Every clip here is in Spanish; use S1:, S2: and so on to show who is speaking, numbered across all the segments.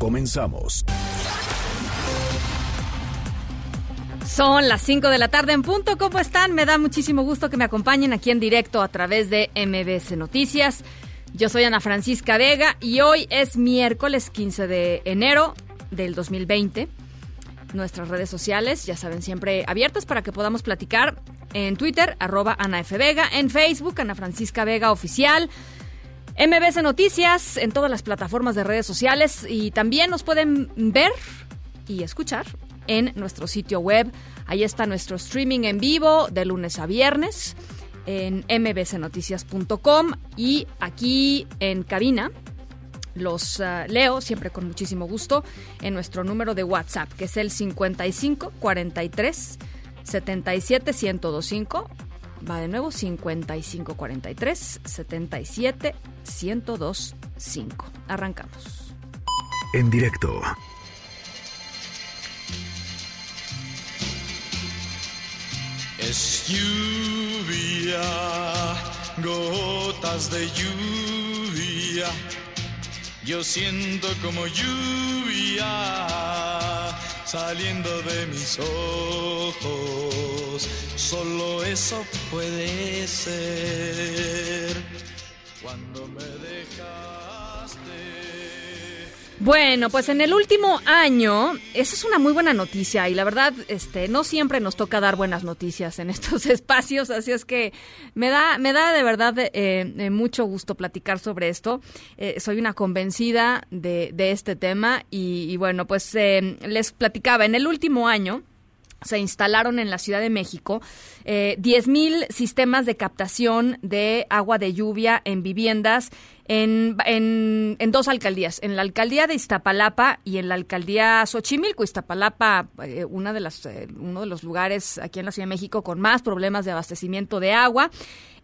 S1: Comenzamos.
S2: Son las 5 de la tarde en punto. ¿Cómo están? Me da muchísimo gusto que me acompañen aquí en directo a través de MBS Noticias. Yo soy Ana Francisca Vega y hoy es miércoles 15 de enero del 2020. Nuestras redes sociales, ya saben, siempre abiertas para que podamos platicar en Twitter, arroba Ana F. Vega, en Facebook, Ana Francisca Vega Oficial. MBS Noticias en todas las plataformas de redes sociales y también nos pueden ver y escuchar en nuestro sitio web. Ahí está nuestro streaming en vivo de lunes a viernes en mbcnoticias.com y aquí en cabina los ah, leo siempre con muchísimo gusto en nuestro número de WhatsApp, que es el 55 43 77 1025. Va de nuevo 55 43 77 1025. Arrancamos.
S1: En directo
S3: Es lluvia, gotas de lluvia. Yo siento como lluvia saliendo de mis ojos. Solo eso puede ser cuando me dejaste.
S2: Bueno, pues en el último año, esa es una muy buena noticia y la verdad, este, no siempre nos toca dar buenas noticias en estos espacios, así es que me da, me da de verdad eh, eh, mucho gusto platicar sobre esto. Eh, soy una convencida de, de este tema y, bueno, pues eh, les platicaba en el último año se instalaron en la Ciudad de México eh, 10.000 sistemas de captación de agua de lluvia en viviendas en, en, en dos alcaldías, en la alcaldía de Iztapalapa y en la alcaldía Xochimilco. Iztapalapa, eh, una de las, eh, uno de los lugares aquí en la Ciudad de México con más problemas de abastecimiento de agua.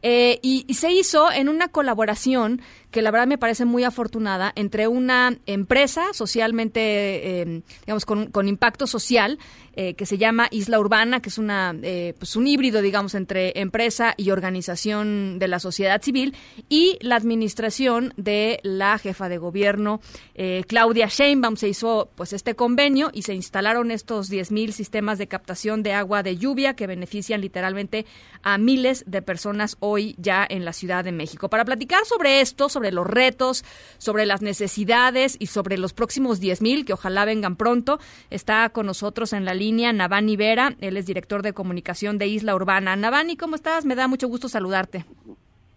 S2: Eh, y, y se hizo en una colaboración que la verdad me parece muy afortunada entre una empresa socialmente, eh, digamos, con, con impacto social, eh, que se llama Isla Urbana, que es una, pues un híbrido, digamos, entre empresa y organización de la sociedad civil, y la administración de la jefa de gobierno, eh, Claudia Sheinbaum. Se hizo, pues, este convenio y se instalaron estos 10.000 sistemas de captación de agua de lluvia que benefician literalmente a miles de personas hoy ya en la Ciudad de México. Para platicar sobre esto, sobre los retos, sobre las necesidades y sobre los próximos 10.000 que ojalá vengan pronto, está con nosotros en la línea Navani Vera, él es director de comunicación de Isla Urbana. Navani, ¿cómo estás? Me da mucho gusto saludarte.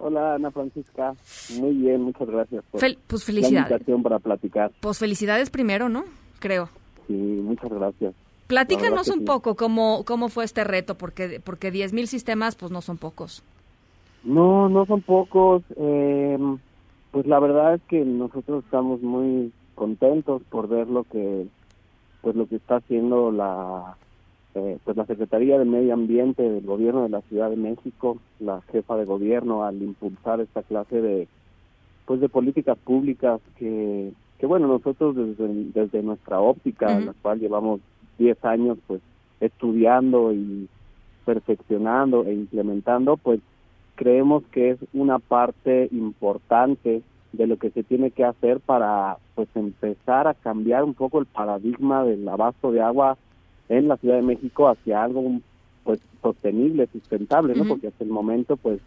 S4: Hola Ana Francisca, muy bien, muchas gracias por
S2: Fel- pues
S4: la
S2: felicidades.
S4: invitación para platicar.
S2: Pues felicidades primero, ¿no? Creo.
S4: Sí, muchas gracias.
S2: Platícanos
S4: La
S2: un
S4: sí.
S2: poco cómo, cómo fue este reto, porque, porque 10.000 sistemas pues no son pocos.
S4: No, no son pocos. eh, pues la verdad es que nosotros estamos muy contentos por ver lo que, pues lo que está haciendo la, eh, pues la Secretaría de Medio Ambiente del Gobierno de la Ciudad de México, la jefa de gobierno, al impulsar esta clase de, pues de políticas públicas que, que bueno, nosotros desde, desde nuestra óptica, en la cual llevamos 10 años, pues estudiando y perfeccionando e implementando, pues creemos que es una parte importante de lo que se tiene que hacer para pues empezar a cambiar un poco el paradigma del abasto de agua en la Ciudad de México hacia algo pues sostenible, sustentable, ¿no? Porque hasta el momento pues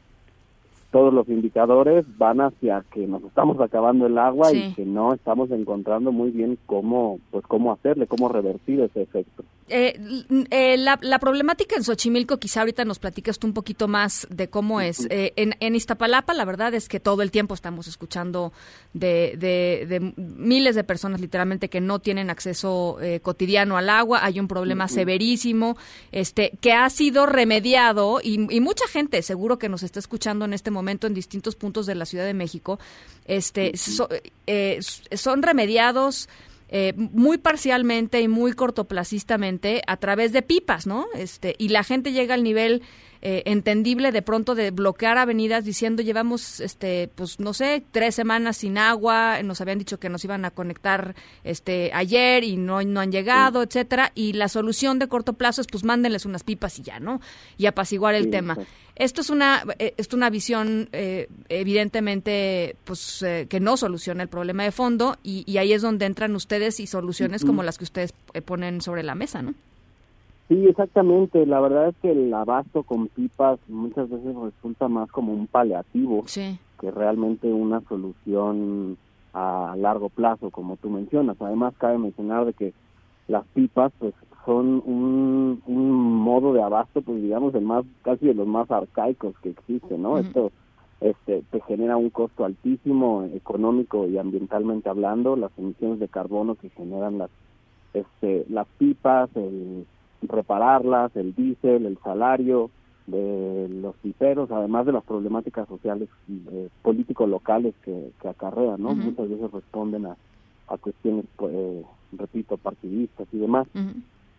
S4: todos los indicadores van hacia que nos estamos acabando el agua
S2: Sí.
S4: y que no estamos encontrando muy bien cómo pues cómo hacerle, cómo revertir ese efecto.
S2: Eh, eh, la, la problemática en Xochimilco, quizá ahorita nos platicas tú un poquito más de cómo es. Eh, en, en Iztapalapa, la verdad es que todo el tiempo estamos escuchando de, de- de miles de personas, literalmente, que no tienen acceso eh, cotidiano al agua. Hay un problema severísimo este, que ha sido remediado y, y mucha gente, seguro que nos está escuchando en este momento en distintos puntos de la Ciudad de México, este, so- son remediados eh, muy parcialmente y muy cortoplacistamente a través de pipas, ¿no? Este, y la gente llega al nivel eh, entendible de pronto de bloquear avenidas diciendo llevamos este pues no sé tres semanas sin agua nos habían dicho que nos iban a conectar este ayer y no no han llegado etcétera y la solución de corto plazo es pues mándenles unas pipas y ya no y apaciguar el tema. esto es una eh, es una visión eh, evidentemente pues que no soluciona el problema de fondo y, y, ahí es donde entran ustedes y soluciones como las que ustedes ponen sobre la mesa no
S4: Sí, exactamente. La verdad es que el abasto con pipas muchas veces resulta más como un paliativo que realmente una solución a largo plazo, como tú mencionas. Además, cabe mencionar de que las pipas, pues, son un, un modo de abasto, pues, digamos, el más casi de los más arcaicos que existe, ¿no? Esto este, te genera un costo altísimo económico y ambientalmente hablando, las emisiones de carbono que generan las este, las pipas, el repararlas, el diésel, el salario de los piperos, además de las problemáticas sociales eh, políticos locales que, que acarrean, ¿no? Muchas veces responden a, a cuestiones, pues, eh, repito, partidistas y demás.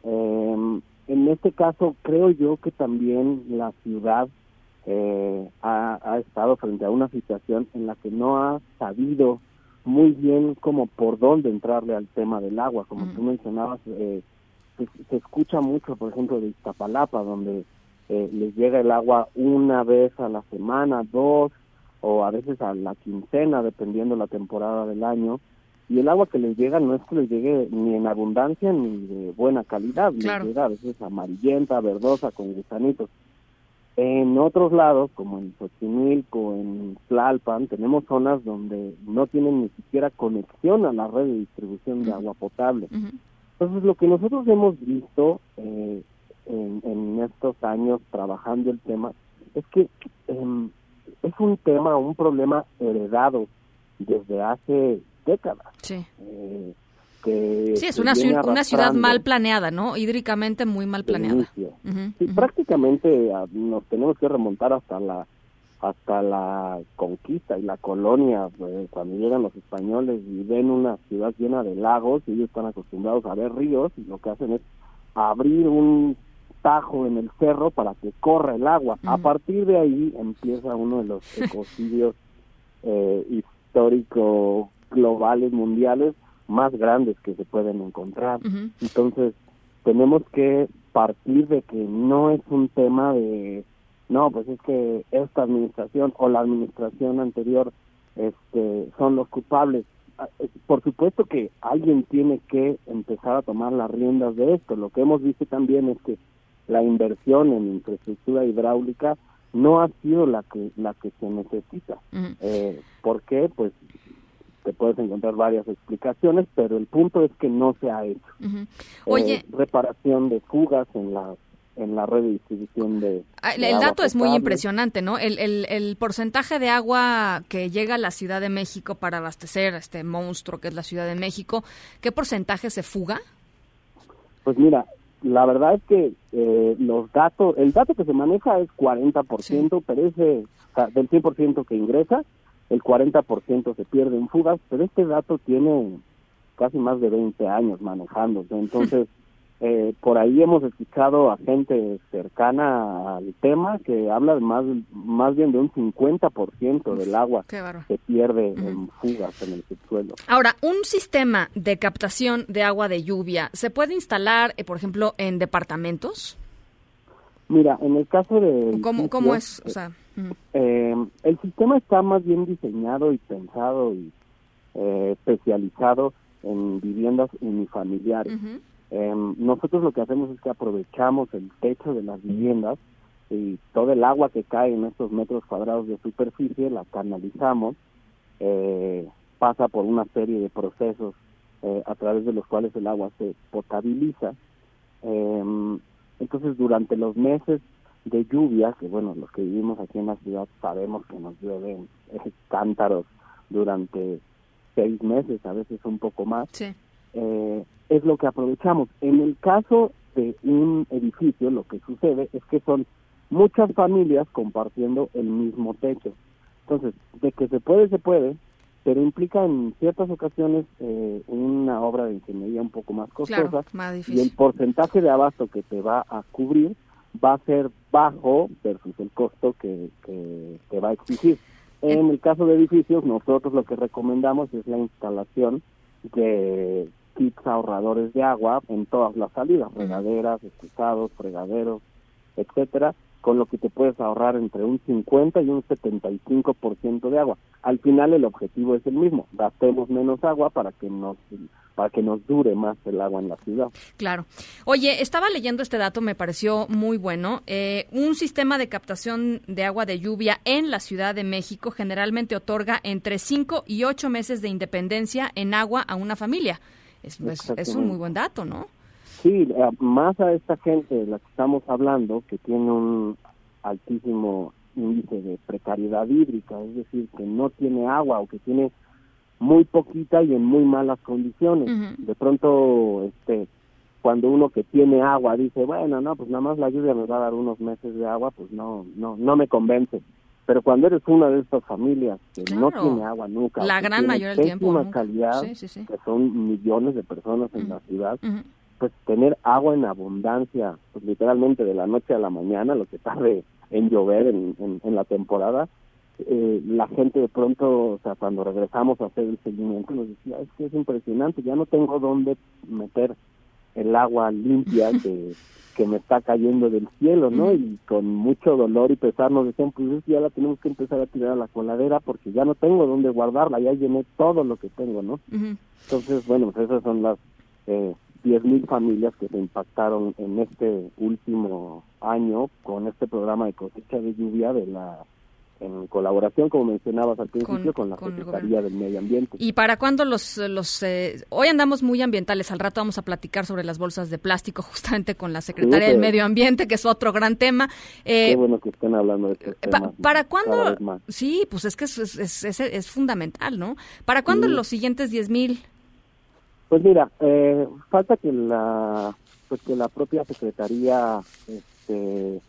S4: eh, en este caso, creo yo que también la ciudad eh, ha, ha, estado frente a una situación en la que no ha sabido muy bien como por dónde entrarle al tema del agua, como tú mencionabas, eh, se, escucha mucho, por ejemplo, de Iztapalapa, donde eh, les llega el agua una vez a la semana, dos, o a veces a la quincena, dependiendo la temporada del año, y el agua que les llega no es que les llegue ni en abundancia ni de buena calidad, les llega a veces amarillenta, verdosa, con gusanitos. En otros lados, como en Xochimilco, en Tlalpan, tenemos zonas donde no tienen ni siquiera conexión a la red de distribución de agua potable. Entonces, lo que nosotros hemos visto eh, en, en, estos años trabajando el tema es que eh, es un tema, un problema heredado desde hace décadas.
S2: Sí.
S4: Eh, que
S2: sí, es una, ciudad, una ciudad mal planeada, ¿no? Hídricamente muy mal planeada.
S4: Uh -huh, sí, uh -huh. prácticamente a, nos tenemos que remontar hasta la hasta la conquista y la colonia, pues, cuando llegan los españoles y ven una ciudad llena de lagos, y ellos están acostumbrados a ver ríos, y lo que hacen es abrir un tajo en el cerro para que corra el agua. Uh -huh. A partir de ahí empieza uno de los ecocidios eh, históricos globales, mundiales, más grandes que se pueden encontrar. Uh -huh. Entonces, tenemos que partir de que no es un tema de no, pues es que esta administración o la administración anterior este, son los culpables. Por supuesto que alguien tiene que empezar a tomar las riendas de esto. Lo que hemos visto también es que la inversión en infraestructura hidráulica no ha sido la que la que se necesita. Uh -huh. eh, ¿Por qué? Pues te puedes encontrar varias explicaciones, pero el punto es que no se ha hecho.
S2: Uh -huh. Oye,
S4: eh, reparación de fugas en las en la red de distribución de...
S2: Ah, el, el dato es muy impresionante, ¿no? El, el, el, porcentaje de agua que llega a la Ciudad de México para abastecer a este monstruo que es la Ciudad de México, ¿qué porcentaje se fuga?
S4: Pues mira, la verdad es que eh, los datos, el dato que se maneja es 40%, sí. pero ese, o sea, del 100% que ingresa, el 40% se pierde en fugas, pero este dato tiene casi más de 20 años manejándose, entonces... Eh, por ahí hemos escuchado a gente cercana al tema que habla más, más bien de un 50% del agua que se pierde uh -huh. en fugas en el subsuelo.
S2: Ahora, un sistema de captación de agua de lluvia, ¿se puede instalar, eh, por ejemplo, en departamentos?
S4: Mira, en el caso de...
S2: ¿Cómo, cómo es? O sea,
S4: uh -huh. eh, el sistema está más bien diseñado y pensado y eh, especializado en viviendas unifamiliares. Uh -huh. Eh, nosotros lo que hacemos es que aprovechamos el techo de las viviendas y todo el agua que cae en estos metros cuadrados de superficie la canalizamos, eh, pasa por una serie de procesos eh, a través de los cuales el agua se potabiliza. Em, entonces, durante los meses de lluvia, que bueno, los que vivimos aquí en la ciudad sabemos que nos llueven cántaros durante seis meses, a veces un poco más.
S2: Sí.
S4: Eh, es lo que aprovechamos. En el caso de un edificio, lo que sucede es que son muchas familias compartiendo el mismo techo. Entonces, de que se puede, se puede, pero implica en ciertas ocasiones eh, una obra de ingeniería un poco más costosa y el porcentaje de abasto que te va a cubrir va a ser bajo versus el costo que, que te va a exigir. En el caso de edificios, nosotros lo que recomendamos es la instalación de kits ahorradores de agua en todas las salidas, regaderas, excusados, fregaderos, etcétera, con lo que te puedes ahorrar entre un 50 y un 75% de agua. Al final el objetivo es el mismo, gastemos menos agua para que nos para que nos dure más el agua en la ciudad.
S2: Claro. Oye, estaba leyendo este dato, me pareció muy bueno. Eh, un sistema de captación de agua de lluvia en la Ciudad de México generalmente otorga entre 5 y 8 meses de independencia en agua a una familia. Es, es un muy buen dato, ¿no?
S4: Sí, eh, más a esta gente de la que estamos hablando, que tiene un altísimo índice de precariedad hídrica, es decir, que no tiene agua o que tiene muy poquita y en muy malas condiciones. De pronto, este, cuando uno que tiene agua dice, bueno, no, pues nada más la lluvia me va a dar unos meses de agua, pues no, no, no me convence. Pero cuando eres una de estas familias que no tiene agua nunca,
S2: la gran mayoría del tiempo,
S4: calidad, que son millones de personas en la ciudad, pues tener agua en abundancia, pues literalmente de la noche a la mañana, lo que tarde en llover en, en, la temporada, eh, la gente de pronto, o sea, cuando regresamos a hacer el seguimiento, nos decía, es que es impresionante, ya no tengo dónde meter el agua limpia que, que me está cayendo del cielo, ¿no? Y con mucho dolor y pesar nos decían, pues ya la tenemos que empezar a tirar a la coladera porque ya no tengo dónde guardarla, ya llené todo lo que tengo, ¿no? Entonces, bueno, pues esas son las eh, 10.000 familias que se impactaron en este último año con este programa de cosecha de lluvia de la en colaboración, como mencionabas al principio, con, la Secretaría del Medio Ambiente.
S2: ¿Y para cuándo los... los eh, hoy andamos muy ambientales, al rato vamos a platicar sobre las bolsas de plástico justamente con la Secretaría del Medio Ambiente, que es otro gran tema.
S4: Eh, Qué bueno que estén hablando de este tema.
S2: ¿Para cuándo? Sí, pues es que es, es, es, fundamental, ¿no? ¿Para cuándo los siguientes 10.000 mil?
S4: Pues mira, eh, falta que la pues que la propia secretaría este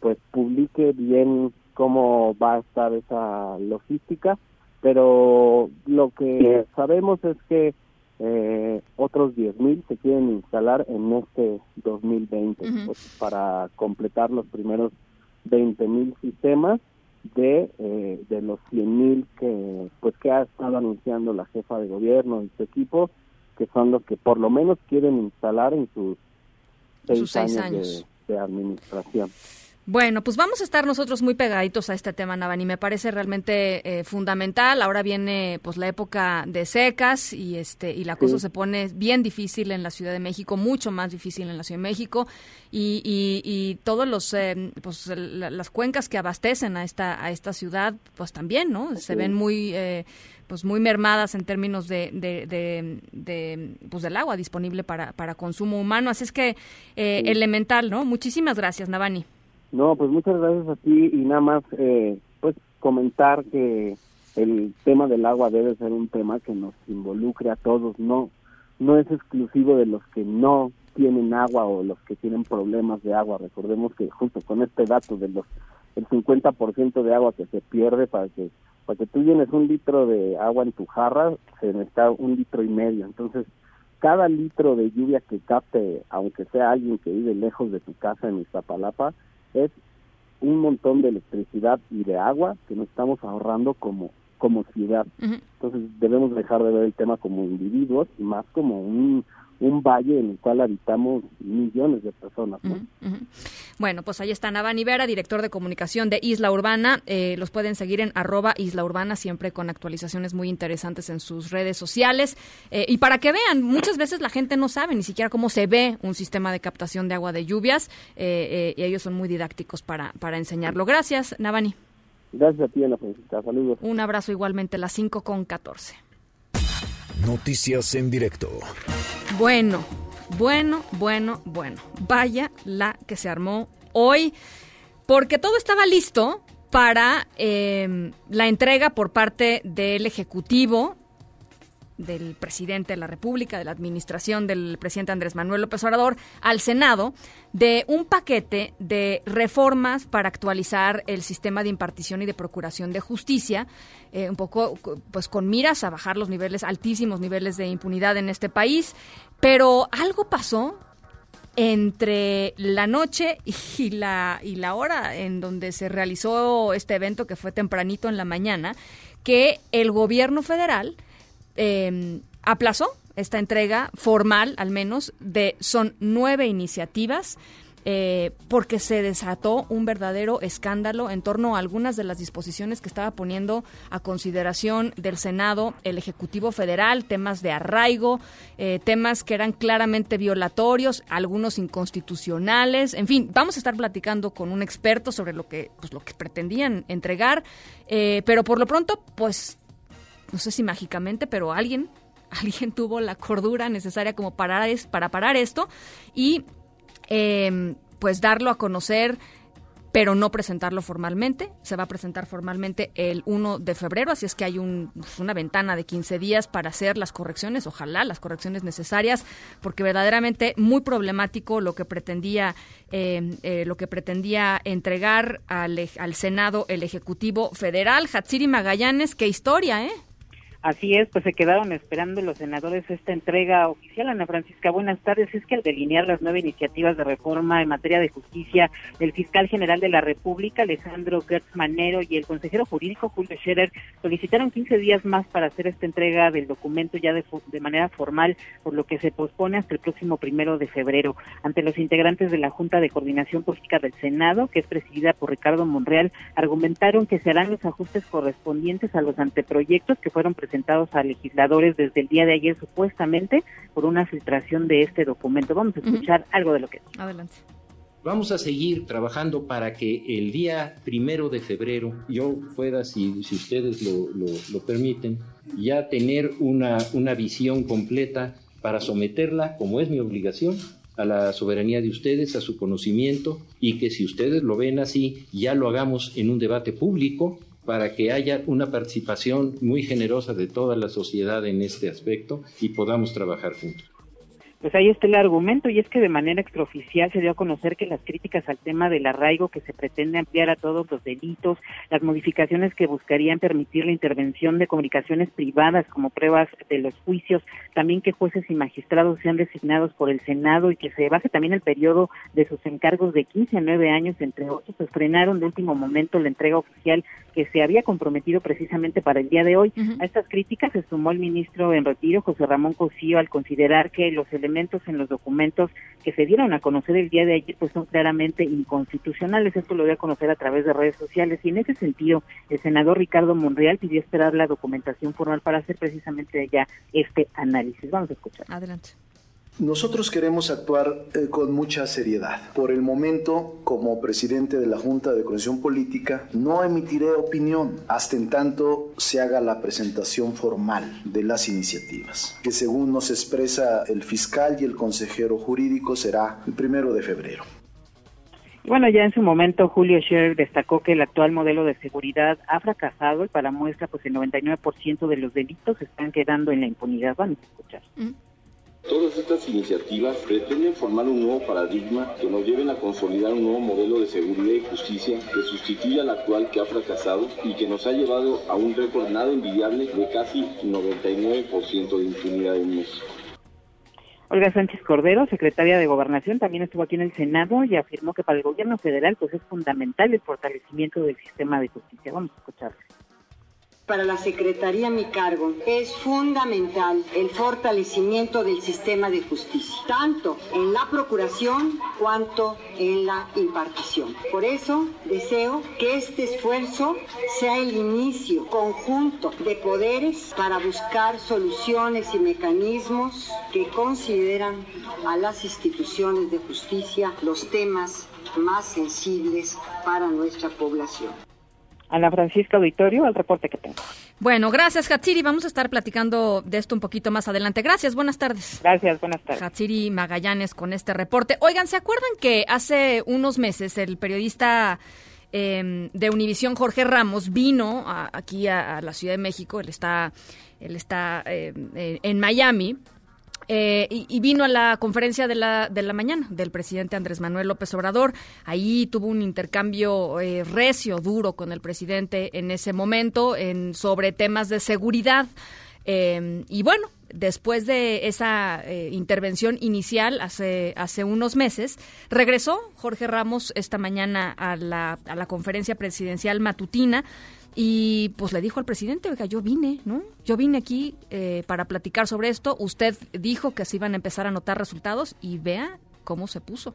S4: pues publique bien cómo va a estar esa logística, pero lo que sabemos es que eh, otros 10.000 se quieren instalar en este 2020 pues, para completar los primeros 20.000 sistemas de, eh, de los 100.000 que pues que ha estado anunciando la jefa de gobierno y su equipo que son los que por lo menos quieren instalar en sus seis, años, De, administración.
S2: Bueno, pues vamos a estar nosotros muy pegaditos a este tema, Navani. Me parece realmente eh, fundamental. Ahora viene pues la época de secas y este y la cosa se pone bien difícil en la Ciudad de México, mucho más difícil en la Ciudad de México y, y, todos los eh, pues las cuencas que abastecen a esta a esta ciudad pues también, ¿no? Se ven muy eh, pues muy mermadas en términos de, de, pues del agua disponible para, para consumo humano. Así es que eh, elemental, ¿no? Muchísimas gracias, Navani.
S4: No, pues muchas gracias a ti y nada más eh, pues comentar que el tema del agua debe ser un tema que nos involucre a todos, no no es exclusivo de los que no tienen agua o los que tienen problemas de agua. Recordemos que justo con este dato de los el 50% de agua que se pierde para que para que tú llenes un litro de agua en tu jarra, se necesita un litro y medio. Entonces, cada litro de lluvia que capte, aunque sea alguien que vive lejos de tu casa en Iztapalapa, es un montón de electricidad y de agua que nos estamos ahorrando como como ciudad. Entonces debemos dejar de ver el tema como individuos y más como un, un valle en el cual habitamos millones de personas.
S2: Bueno, pues ahí está Navani Vera, director de comunicación de Isla Urbana. Eh, los pueden seguir en arroba Isla Urbana, siempre con actualizaciones muy interesantes en sus redes sociales. Eh, y para que vean, muchas veces la gente no sabe ni siquiera cómo se ve un sistema de captación de agua de lluvias eh, y ellos son muy didácticos para, para enseñarlo. Gracias, Navani.
S4: Gracias a ti, Ana Francisca. Saludos.
S2: Un abrazo igualmente, las 5 con 14.
S1: Noticias en directo.
S2: Bueno, bueno, bueno, bueno. Vaya la que se armó hoy, porque todo estaba listo para em, la entrega por parte del Ejecutivo del presidente de la República, de la administración del presidente Andrés Manuel López Obrador, al Senado de un paquete de reformas para actualizar el sistema de impartición y de procuración de justicia, eh, un poco pues con miras a bajar los niveles, altísimos niveles de impunidad en este país. Pero algo pasó entre la noche y la, y la hora en donde se realizó este evento, que fue tempranito en la mañana, que el gobierno federal eh, aplazó esta entrega formal, al menos, de son nueve iniciativas eh, porque se desató un verdadero escándalo en torno a algunas de las disposiciones que estaba poniendo a consideración del Senado el Ejecutivo Federal, temas de arraigo, eh, temas que eran claramente violatorios, algunos inconstitucionales, en fin, vamos a estar platicando con un experto sobre lo que, pues, lo que pretendían entregar, eh, pero por lo pronto, pues, no sé si mágicamente, pero alguien alguien tuvo la cordura necesaria como para, para parar esto y eh, pues darlo a conocer pero no presentarlo formalmente. Se va a presentar formalmente el 1 de febrero, así es que hay un, una ventana de 15 días para hacer las correcciones, ojalá las correcciones necesarias, porque verdaderamente muy problemático lo que pretendía eh, eh, lo que pretendía entregar al, al Senado el Ejecutivo Federal. Hatsiri Magallanes, qué historia, ¿eh?
S5: Así es, pues se quedaron esperando los senadores esta entrega oficial. Ana Francisca, buenas tardes. Es que al delinear las nueve iniciativas de reforma en materia de justicia, el fiscal general de la República, Alejandro Gertz Manero, y el consejero jurídico, Julio Scherer, solicitaron 15 días más para hacer esta entrega del documento ya de, manera formal, por lo que se pospone hasta el próximo primero de febrero. Ante los integrantes de la Junta de Coordinación Política del Senado, que es presidida por Ricardo Monreal, argumentaron que se harán los ajustes correspondientes a los anteproyectos que fueron presentados presentados a legisladores desde el día de ayer supuestamente por una filtración de este documento. Vamos a escuchar algo de lo que.
S2: Adelante.
S6: Vamos a seguir trabajando para que el día primero de febrero yo pueda, si, si ustedes lo, lo, lo, permiten, ya tener una, una visión completa para someterla, como es mi obligación, a la soberanía de ustedes, a su conocimiento, y que si ustedes lo ven así, ya lo hagamos en un debate público para que haya una participación muy generosa de toda la sociedad en este aspecto y podamos trabajar juntos.
S5: Pues ahí está el argumento y es que de manera extraoficial se dio a conocer que las críticas al tema del arraigo que se pretende ampliar a todos los delitos, las modificaciones que buscarían permitir la intervención de comunicaciones privadas como pruebas de los juicios, también que jueces y magistrados sean designados por el Senado y que se baje también el periodo de sus encargos de 15 a 9 años, entre otros, pues frenaron de último momento la entrega oficial que se había comprometido precisamente para el día de hoy. Uh -huh. A estas críticas se sumó el ministro en retiro, José Ramón Cosío, al considerar que los elementos en los documentos que se dieron a conocer el día de ayer pues son claramente inconstitucionales. Esto lo dio a conocer a través de redes sociales y en ese sentido el senador Ricardo Monreal pidió esperar la documentación formal para hacer precisamente ya este análisis. Vamos a escuchar.
S2: Adelante.
S7: Nosotros queremos actuar eh, con mucha seriedad. Por el momento, como presidente de la Junta de Coordinación Política, no emitiré opinión hasta en tanto se haga la presentación formal de las iniciativas, que según nos expresa el fiscal y el consejero jurídico será el primero de febrero.
S5: Bueno, ya en su momento Julio Scherer destacó que el actual modelo de seguridad ha fracasado y para muestra pues el 99% de los delitos están quedando en la impunidad. Vamos a escuchar.
S8: Mm. Todas estas iniciativas pretenden formar un nuevo paradigma que nos lleven a consolidar un nuevo modelo de seguridad y justicia que sustituya al actual que ha fracasado y que nos ha llevado a un récord nada envidiable de casi 99% de impunidad en México.
S5: Olga Sánchez Cordero, secretaria de Gobernación, también estuvo aquí en el Senado y afirmó que para el gobierno federal pues es fundamental el fortalecimiento del sistema de justicia. Vamos a escuchar
S9: para la Secretaría mi cargo es fundamental el fortalecimiento del sistema de justicia, tanto en la procuración cuanto en la impartición. Por eso deseo que este esfuerzo sea el inicio conjunto de poderes para buscar soluciones y mecanismos que consideran a las instituciones de justicia los temas más sensibles para nuestra población.
S5: Ana Francisca Auditorio, el reporte que tengo.
S2: Bueno, gracias Hatsiri. Vamos a estar platicando de esto un poquito más adelante. Gracias, buenas tardes.
S5: Gracias, buenas tardes.
S2: Hatsiri Magallanes con este reporte. Oigan, ¿se acuerdan que hace unos meses el periodista em, de Univisión, Jorge Ramos, vino aquí a, la Ciudad de México. Él está, él está em, en Miami. Eh, y, vino a la conferencia de la, de la mañana del presidente Andrés Manuel López Obrador. Ahí tuvo un intercambio eh, recio, duro con el presidente en ese momento en, sobre temas de seguridad. Em, y bueno, después de esa eh, intervención inicial hace, hace unos meses, regresó Jorge Ramos esta mañana a la, a la conferencia presidencial matutina y pues le dijo al presidente, oiga, yo vine, ¿no? Yo vine aquí eh, para platicar sobre esto. Usted dijo que se iban a empezar a notar resultados y vea cómo se puso.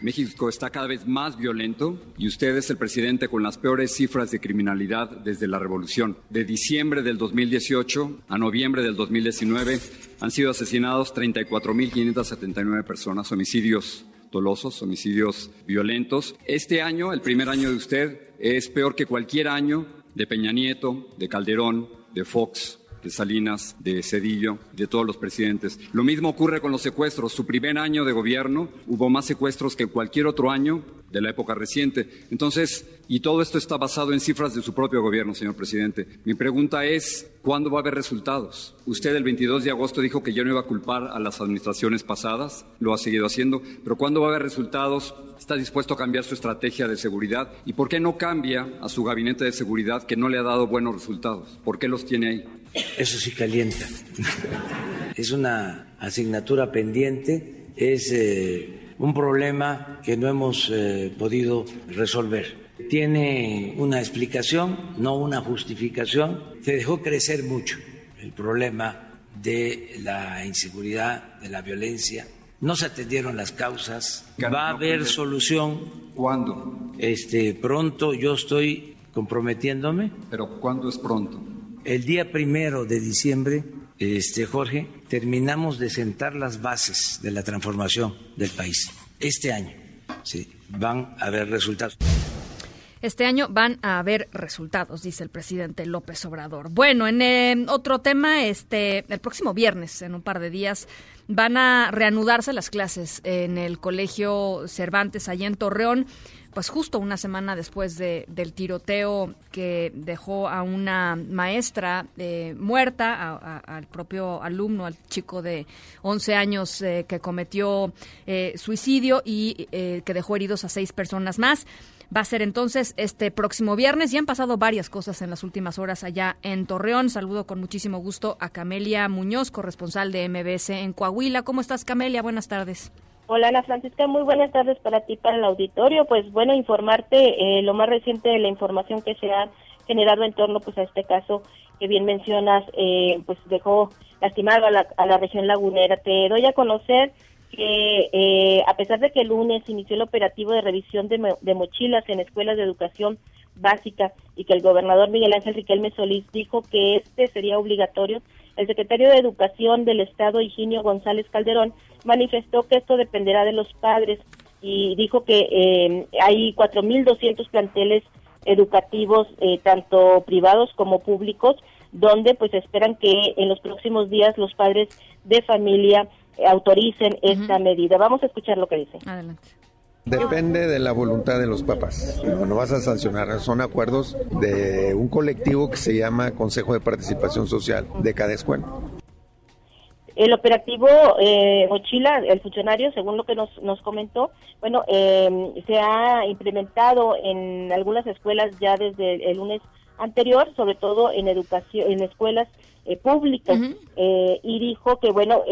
S10: México está cada vez más violento y usted es el presidente con las peores cifras de criminalidad desde la revolución. De diciembre del 2018 a noviembre del 2019 han sido asesinados 34.579 personas, homicidios dolosos, homicidios violentos. Este año, el primer año de usted, es peor que cualquier año de Peña Nieto, de Calderón, de Fox, de Salinas, de Cedillo, de todos los presidentes. Lo mismo ocurre con los secuestros. Su primer año de gobierno hubo más secuestros que cualquier otro año de la época reciente. Entonces, y todo esto está basado en cifras de su propio gobierno, señor presidente. Mi pregunta es, ¿cuándo va a haber resultados? Usted el 22 de agosto dijo que yo no iba a culpar a las administraciones pasadas, lo ha seguido haciendo, pero ¿cuándo va a haber resultados? ¿Está dispuesto a cambiar su estrategia de seguridad? ¿Y por qué no cambia a su gabinete de seguridad que no le ha dado buenos resultados? ¿Por qué los tiene ahí?
S11: Eso sí calienta. Es una asignatura pendiente, es eh, un problema que no hemos eh, podido resolver. Tiene una explicación, no una justificación. Se dejó crecer mucho el problema de la inseguridad, de la violencia. No se atendieron las causas. Va a haber solución.
S10: ¿Cuándo?
S11: Este, pronto yo estoy comprometiéndome.
S10: ¿Pero cuándo es pronto?
S11: El día primero de diciembre, este, Jorge, terminamos de sentar las bases de la transformación del país. Este año, sí, van a haber resultados.
S2: Este año van a haber resultados, dice el presidente López Obrador. Bueno, en eh, otro tema, este, el próximo viernes, en un par de días, van a reanudarse las clases en el Colegio Cervantes, allá en Torreón pues justo una semana después de, del tiroteo que dejó a una maestra eh, muerta, al propio alumno, al chico de 11 años eh, que cometió eh, suicidio y que dejó heridos a seis personas más. Va a ser entonces este próximo viernes. Ya han pasado varias cosas en las últimas horas allá en Torreón. Saludo con muchísimo gusto a Camelia Muñoz, corresponsal de MBS en Coahuila. ¿Cómo estás, Camelia? Buenas tardes.
S12: Hola Ana Francisca, muy buenas tardes para ti, para el auditorio. Pues bueno, informarte eh, lo más reciente de la información que se ha generado en torno pues a este caso que bien mencionas, eh, pues dejó lastimado a la, a la región lagunera. Te doy a conocer que eh, a pesar de que el lunes inició el operativo de revisión de, de, mochilas en escuelas de educación básica y que el gobernador Miguel Ángel Riquelme Solís dijo que este sería obligatorio, el secretario de Educación del Estado, Higinio González Calderón, manifestó que esto dependerá de los padres y dijo que eh, hay 4.200 planteles educativos, eh, tanto privados como públicos, donde pues esperan que en los próximos días los padres de familia autoricen esta medida. Vamos a escuchar lo que dice.
S2: Adelante.
S13: Depende de la voluntad de los papás. No, no vas a sancionar. Son acuerdos de un colectivo que se llama Consejo de Participación Social de cada escuela.
S12: El operativo eh, Mochila, el funcionario, según lo que nos, nos comentó, bueno, eh, se ha implementado en algunas escuelas ya desde el lunes anterior, sobre todo en educación, en escuelas eh, públicas, eh, y dijo que, bueno,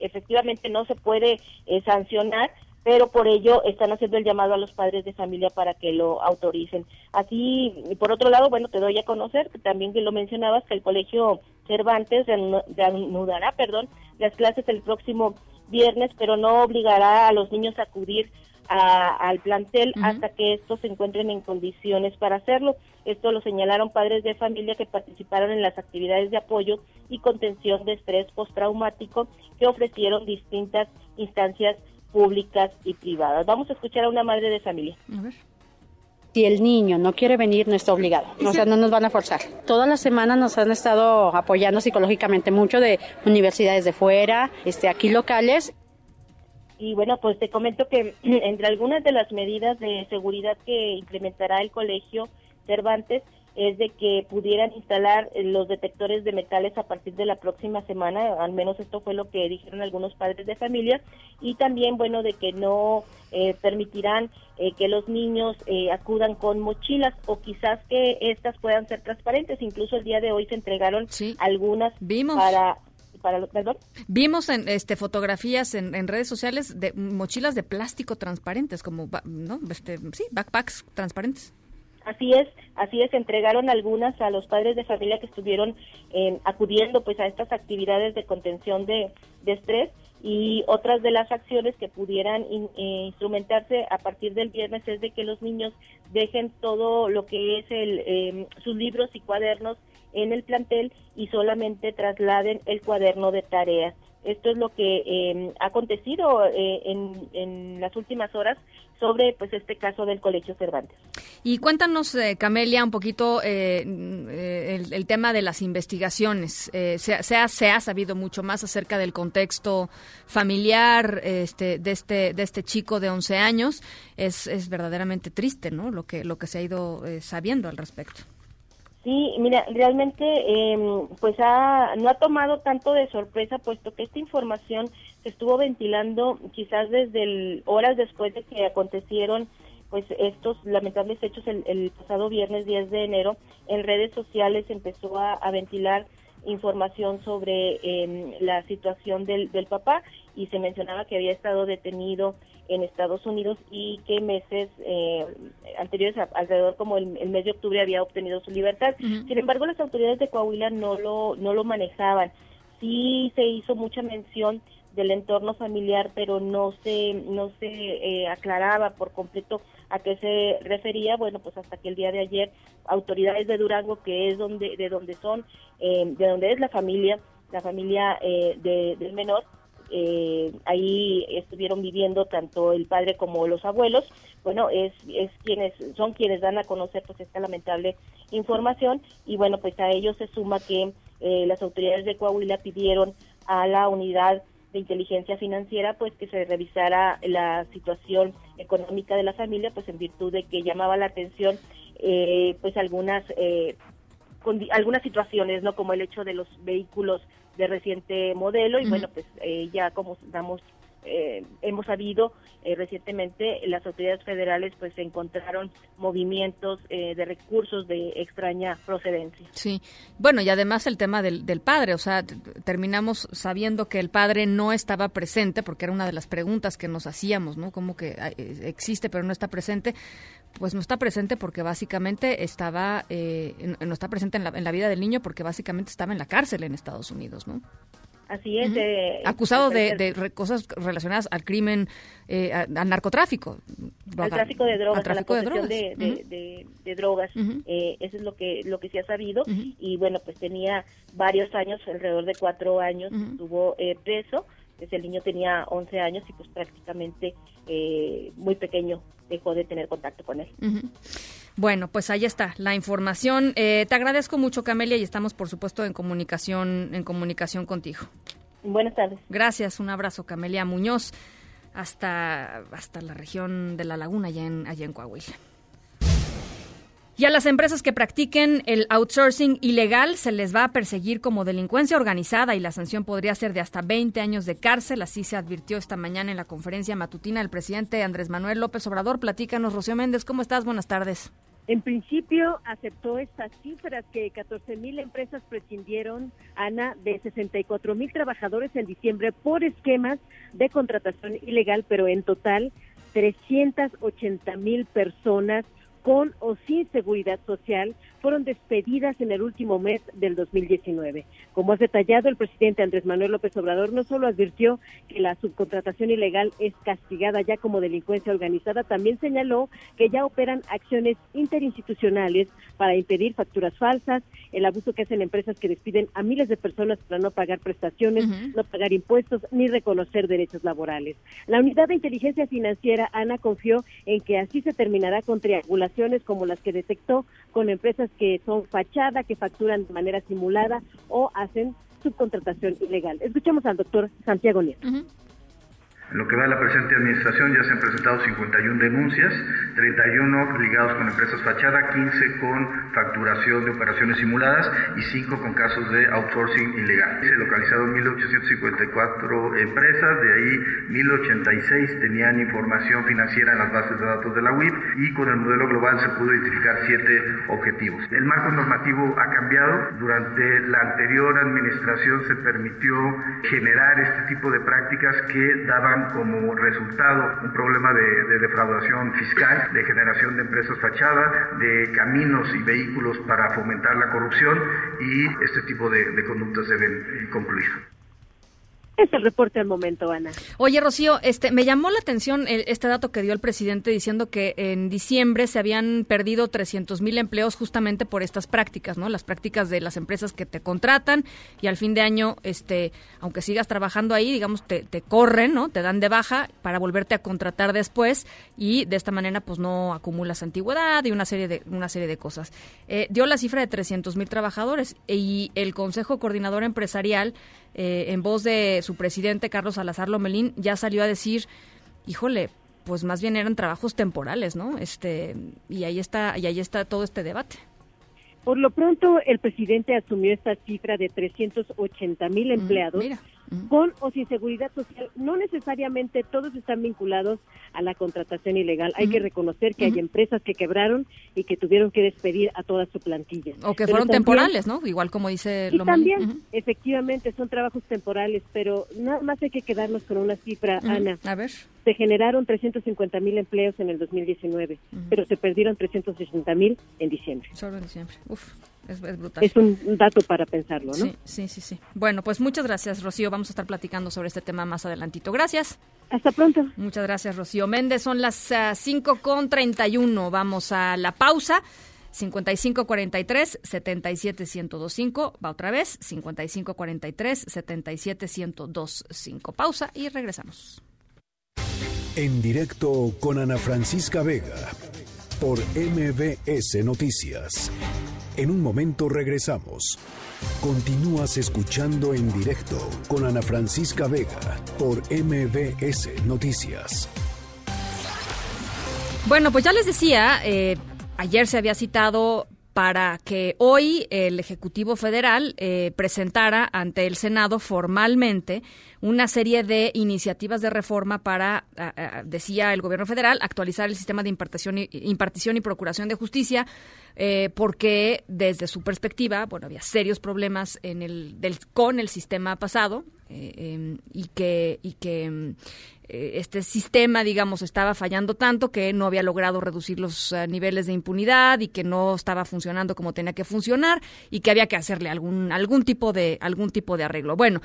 S12: efectivamente no se puede sancionar pero por ello están haciendo el llamado a los padres de familia para que lo autoricen. Así, por otro lado, bueno, te doy a conocer, también que lo mencionabas, que el Colegio Cervantes reanudará, perdón, las clases el próximo viernes, pero no obligará a los niños a acudir al plantel hasta que estos se encuentren en condiciones para hacerlo. Esto lo señalaron padres de familia que participaron en las actividades de apoyo y contención de estrés postraumático que ofrecieron distintas instancias públicas y privadas. Vamos a escuchar a una madre de familia.
S14: Si el niño no quiere venir, no está obligado. O sea, no nos van a forzar. Toda la semana nos han estado apoyando psicológicamente mucho de universidades de fuera, este, aquí locales.
S12: Y bueno, pues te comento que entre algunas de las medidas de seguridad que implementará el colegio Cervantes es de que pudieran instalar eh, los detectores de metales a partir de la próxima semana, al menos esto fue lo que dijeron algunos padres de familia, y también, bueno, de que no eh, permitirán eh, que los niños acudan con mochilas o quizás que estas puedan ser transparentes. Incluso el día de hoy se entregaron algunas
S2: Vimos.
S12: para para perdón.
S2: Vimos en este fotografías en, en, redes sociales de mochilas de plástico transparentes, como no, este, sí, backpacks transparentes.
S12: Así es, así es, entregaron algunas a los padres de familia que estuvieron eh, acudiendo pues a estas actividades de contención de, estrés y otras de las acciones que pudieran eh, instrumentarse a partir del viernes es de que los niños dejen todo lo que es el, em, sus libros y cuadernos en el plantel y solamente trasladen el cuaderno de tareas. Esto es lo que em, ha acontecido eh, en, en las últimas horas sobre pues este caso del Colegio Cervantes.
S2: Y cuéntanos, eh, Camelia, un poquito eh, eh, el, tema de las investigaciones. se, ha, se ha sabido mucho más acerca del contexto familiar este, de, este, de este chico de 11 años. Es, es verdaderamente triste ¿no? lo, que, lo que se ha ido sabiendo al respecto.
S12: Sí, mira, realmente em, pues ha, no ha tomado tanto de sorpresa, puesto que esta información se estuvo ventilando quizás desde horas después de que acontecieron pues estos lamentables hechos el, pasado viernes 10 de enero. En redes sociales empezó a, ventilar información sobre em, la situación del, del papá y se mencionaba que había estado detenido en Estados Unidos y que meses eh, anteriores, alrededor como el, mes de octubre, había obtenido su libertad. Sin embargo, las autoridades de Coahuila no lo, no lo manejaban. Sí se hizo mucha mención del entorno familiar, pero no se, no se eh, aclaraba por completo a qué se refería. Bueno, pues hasta que el día de ayer autoridades de Durango, que es donde, de donde son, eh, de donde es la familia, la familia del menor, eh, ahí estuvieron viviendo tanto el padre como los abuelos. Bueno, es, es quienes son quienes dan a conocer pues esta lamentable información y bueno, pues a ellos se suma que eh, las autoridades de Coahuila pidieron a la unidad de inteligencia financiera pues que se revisara la situación económica de la familia pues en virtud de que llamaba la atención eh, pues algunas eh, algunas situaciones no como el hecho de los vehículos de reciente modelo y bueno, pues eh, ya como damos eh, hemos sabido eh, recientemente las autoridades federales pues encontraron movimientos de recursos de extraña procedencia.
S2: Sí, bueno y además el tema del, del padre, o sea, terminamos sabiendo que el padre no estaba presente porque era una de las preguntas que nos hacíamos, ¿no? Como que existe pero no está presente, pues no está presente porque básicamente estaba, eh, no está presente en la, en la, vida del niño porque básicamente estaba en la cárcel en Estados Unidos, ¿no?
S12: Así es. Eh,
S2: Acusado de, de, cosas relacionadas al crimen, eh, al narcotráfico.
S12: Al tráfico de drogas, a la posesión de drogas. eso es lo que lo que se ha sabido. Y bueno, pues tenía varios años, alrededor de cuatro años, estuvo preso. Desde el niño tenía 11 años y pues prácticamente muy pequeño dejó de tener contacto con él.
S2: Bueno, pues ahí está la información. Eh, te agradezco mucho, Camelia, y estamos, por supuesto, en comunicación, en comunicación contigo.
S12: Buenas tardes.
S2: Gracias, un abrazo, Camelia Muñoz, hasta, hasta la región de La Laguna, allá en, allá en Coahuila. Y a las empresas que practiquen el outsourcing ilegal se les va a perseguir como delincuencia organizada y la sanción podría ser de hasta 20 años de cárcel. Así se advirtió esta mañana en la conferencia matutina el presidente Andrés Manuel López Obrador. Platícanos, Rocío Méndez, ¿cómo estás? Buenas tardes.
S15: En principio aceptó estas cifras que 14 mil empresas prescindieron, Ana, de 64 mil trabajadores en diciembre por esquemas de contratación ilegal, pero en total 380 mil personas con o sin seguridad social fueron despedidas en el último mes del 2019. Como ha detallado el presidente Andrés Manuel López Obrador, no solo advirtió que la subcontratación ilegal es castigada ya como delincuencia organizada, también señaló que ya operan acciones interinstitucionales para impedir facturas falsas, el abuso que hacen empresas que despiden a miles de personas para no pagar prestaciones, no pagar impuestos ni reconocer derechos laborales. La unidad de inteligencia financiera, ANA, confió en que así se terminará con triangulaciones como las que detectó con empresas que son fachada, que facturan de manera simulada o hacen subcontratación ilegal. Escuchemos al doctor Santiago Nieto.
S16: En lo que va a la presente administración ya se han presentado 51 denuncias, 31 ligados con empresas fachada, 15 con facturación de operaciones simuladas y 5 con casos de outsourcing ilegal. Se localizaron 1.854 empresas, de ahí 1.086 tenían información financiera en las bases de datos de la UIP y con el modelo global se pudo identificar 7 objetivos. El marco normativo ha cambiado. Durante la anterior administración se permitió generar este tipo de prácticas que daban como resultado un problema de, defraudación fiscal, de generación de empresas fachada, de caminos y vehículos para fomentar la corrupción y este tipo de, de conductas deben concluir.
S15: Es el reporte al momento, Ana.
S2: Oye, Rocío, este, me llamó la atención este dato que dio el presidente diciendo que en diciembre se habían perdido 300 mil empleos justamente por estas prácticas, ¿no? Las prácticas de las empresas que te contratan y al fin de año, este, aunque sigas trabajando ahí, digamos, te, te corren, ¿no? Te dan de baja para volverte a contratar después y de esta manera, pues no acumulas antigüedad y una serie de, una serie de cosas. Eh, dio la cifra de 300 mil trabajadores y el Consejo Coordinador Empresarial eh, en voz de su presidente, Carlos Salazar Lomelín, ya salió a decir, híjole, pues más bien eran trabajos temporales, ¿no? Este, y ahí está, y ahí está todo este debate.
S15: Por lo pronto, el presidente asumió esta cifra de 380 mil mm, empleados con o sin seguridad social. No necesariamente todos están vinculados a la contratación ilegal. Hay que reconocer que hay empresas que quebraron y que tuvieron que despedir a toda su plantilla.
S2: O que fueron temporales, ¿no? Igual como dice
S15: y también, efectivamente, son trabajos temporales, pero nada más hay que quedarnos con una cifra, Ana.
S2: A ver.
S15: Se generaron 350 mil empleos en el 2019, pero se perdieron 360 mil en diciembre.
S2: Solo en diciembre. Uf. Es, brutal.
S15: Es un dato para pensarlo, ¿no?
S2: Sí, sí, sí, Bueno, pues muchas gracias, Rocío. Vamos a estar platicando sobre este tema más adelantito. Gracias.
S15: Hasta pronto.
S2: Muchas gracias, Rocío Méndez. Son las uh, cinco con 31. Vamos a la pausa. 5543 77125 va otra vez 5543 77125 pausa y regresamos
S1: en directo con Ana Francisca Vega por MBS Noticias en un momento regresamos. Continúas escuchando en directo con Ana Francisca Vega por MBS Noticias.
S2: Bueno, pues ya les decía, eh, ayer se había citado para que hoy el Ejecutivo Federal eh, presentara ante el Senado formalmente una serie de iniciativas de reforma para, decía el Gobierno Federal, actualizar el sistema de impartición y, impartición y procuración de justicia, eh, porque desde su perspectiva, bueno, había serios problemas en el, del, con el sistema pasado eh, em, y que, y que em, eh, este sistema, digamos, estaba fallando tanto que no había logrado reducir los eh, niveles de impunidad y que no estaba funcionando como tenía que funcionar y que había que hacerle algún algún tipo de algún tipo de arreglo. Bueno,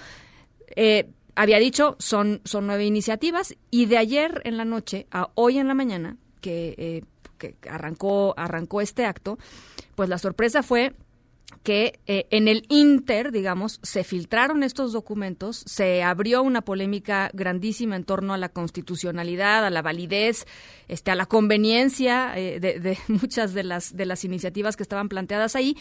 S2: eh, había dicho son son nueve iniciativas y de ayer en la noche a hoy en la mañana que, que arrancó arrancó este acto, pues la sorpresa fue que eh, en el Inter, digamos, se filtraron estos documentos, se abrió una polémica grandísima en torno a la constitucionalidad, a la validez, este, a la conveniencia eh, de, muchas de las, de las iniciativas que estaban planteadas ahí.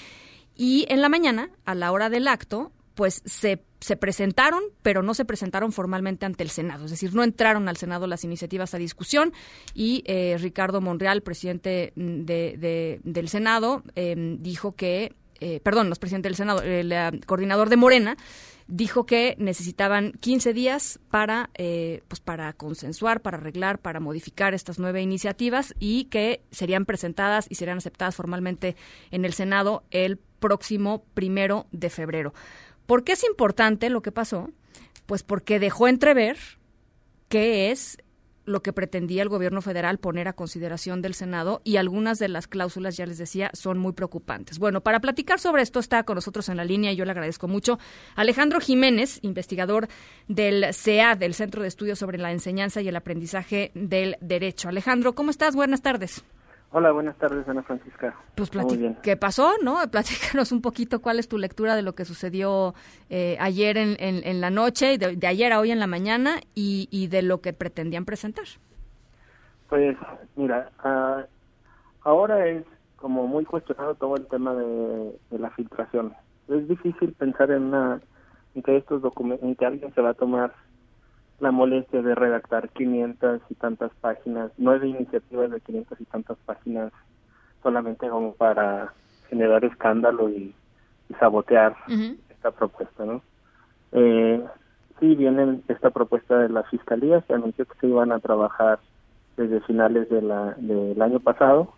S2: Y en la mañana, a la hora del acto, pues se, se, presentaron, pero no se presentaron formalmente ante el Senado. Es decir, no entraron al Senado las iniciativas a discusión y eh, Ricardo Monreal, presidente de, del Senado, dijo que eh, perdón, los presidentes del Senado, el eh, coordinador de Morena, dijo que necesitaban 15 días para, eh, pues para consensuar, para arreglar, para modificar estas nueve iniciativas y que serían presentadas y serían aceptadas formalmente en el Senado el próximo primero de febrero. ¿Por qué es importante lo que pasó? Pues porque dejó entrever qué es lo que pretendía el gobierno federal poner a consideración del Senado y algunas de las cláusulas, ya les decía, son muy preocupantes. Bueno, para platicar sobre esto está con nosotros en la línea y yo le agradezco mucho Alejandro Jiménez, investigador del CEA, del Centro de Estudios sobre la Enseñanza y el Aprendizaje del Derecho. Alejandro, ¿cómo estás? Buenas tardes.
S4: Hola, buenas tardes, Ana Francisca.
S2: Pues ¿qué pasó, no? Platícanos un poquito cuál es tu lectura de lo que sucedió eh, ayer en, en, la noche, de, de, ayer a hoy en la mañana y, y de lo que pretendían presentar.
S4: Pues, mira, ah, ahora es como muy cuestionado todo el tema de, la filtración. Es difícil pensar en, una, en que estos documentos, en que alguien se va a tomar
S17: la molestia de redactar 500 y tantas páginas, nueve iniciativas de 500 y tantas páginas solamente como para generar escándalo y, sabotear esta propuesta, ¿no? Eh, sí, viene esta propuesta de la Fiscalía, se anunció que se iban a trabajar desde finales de la, del año pasado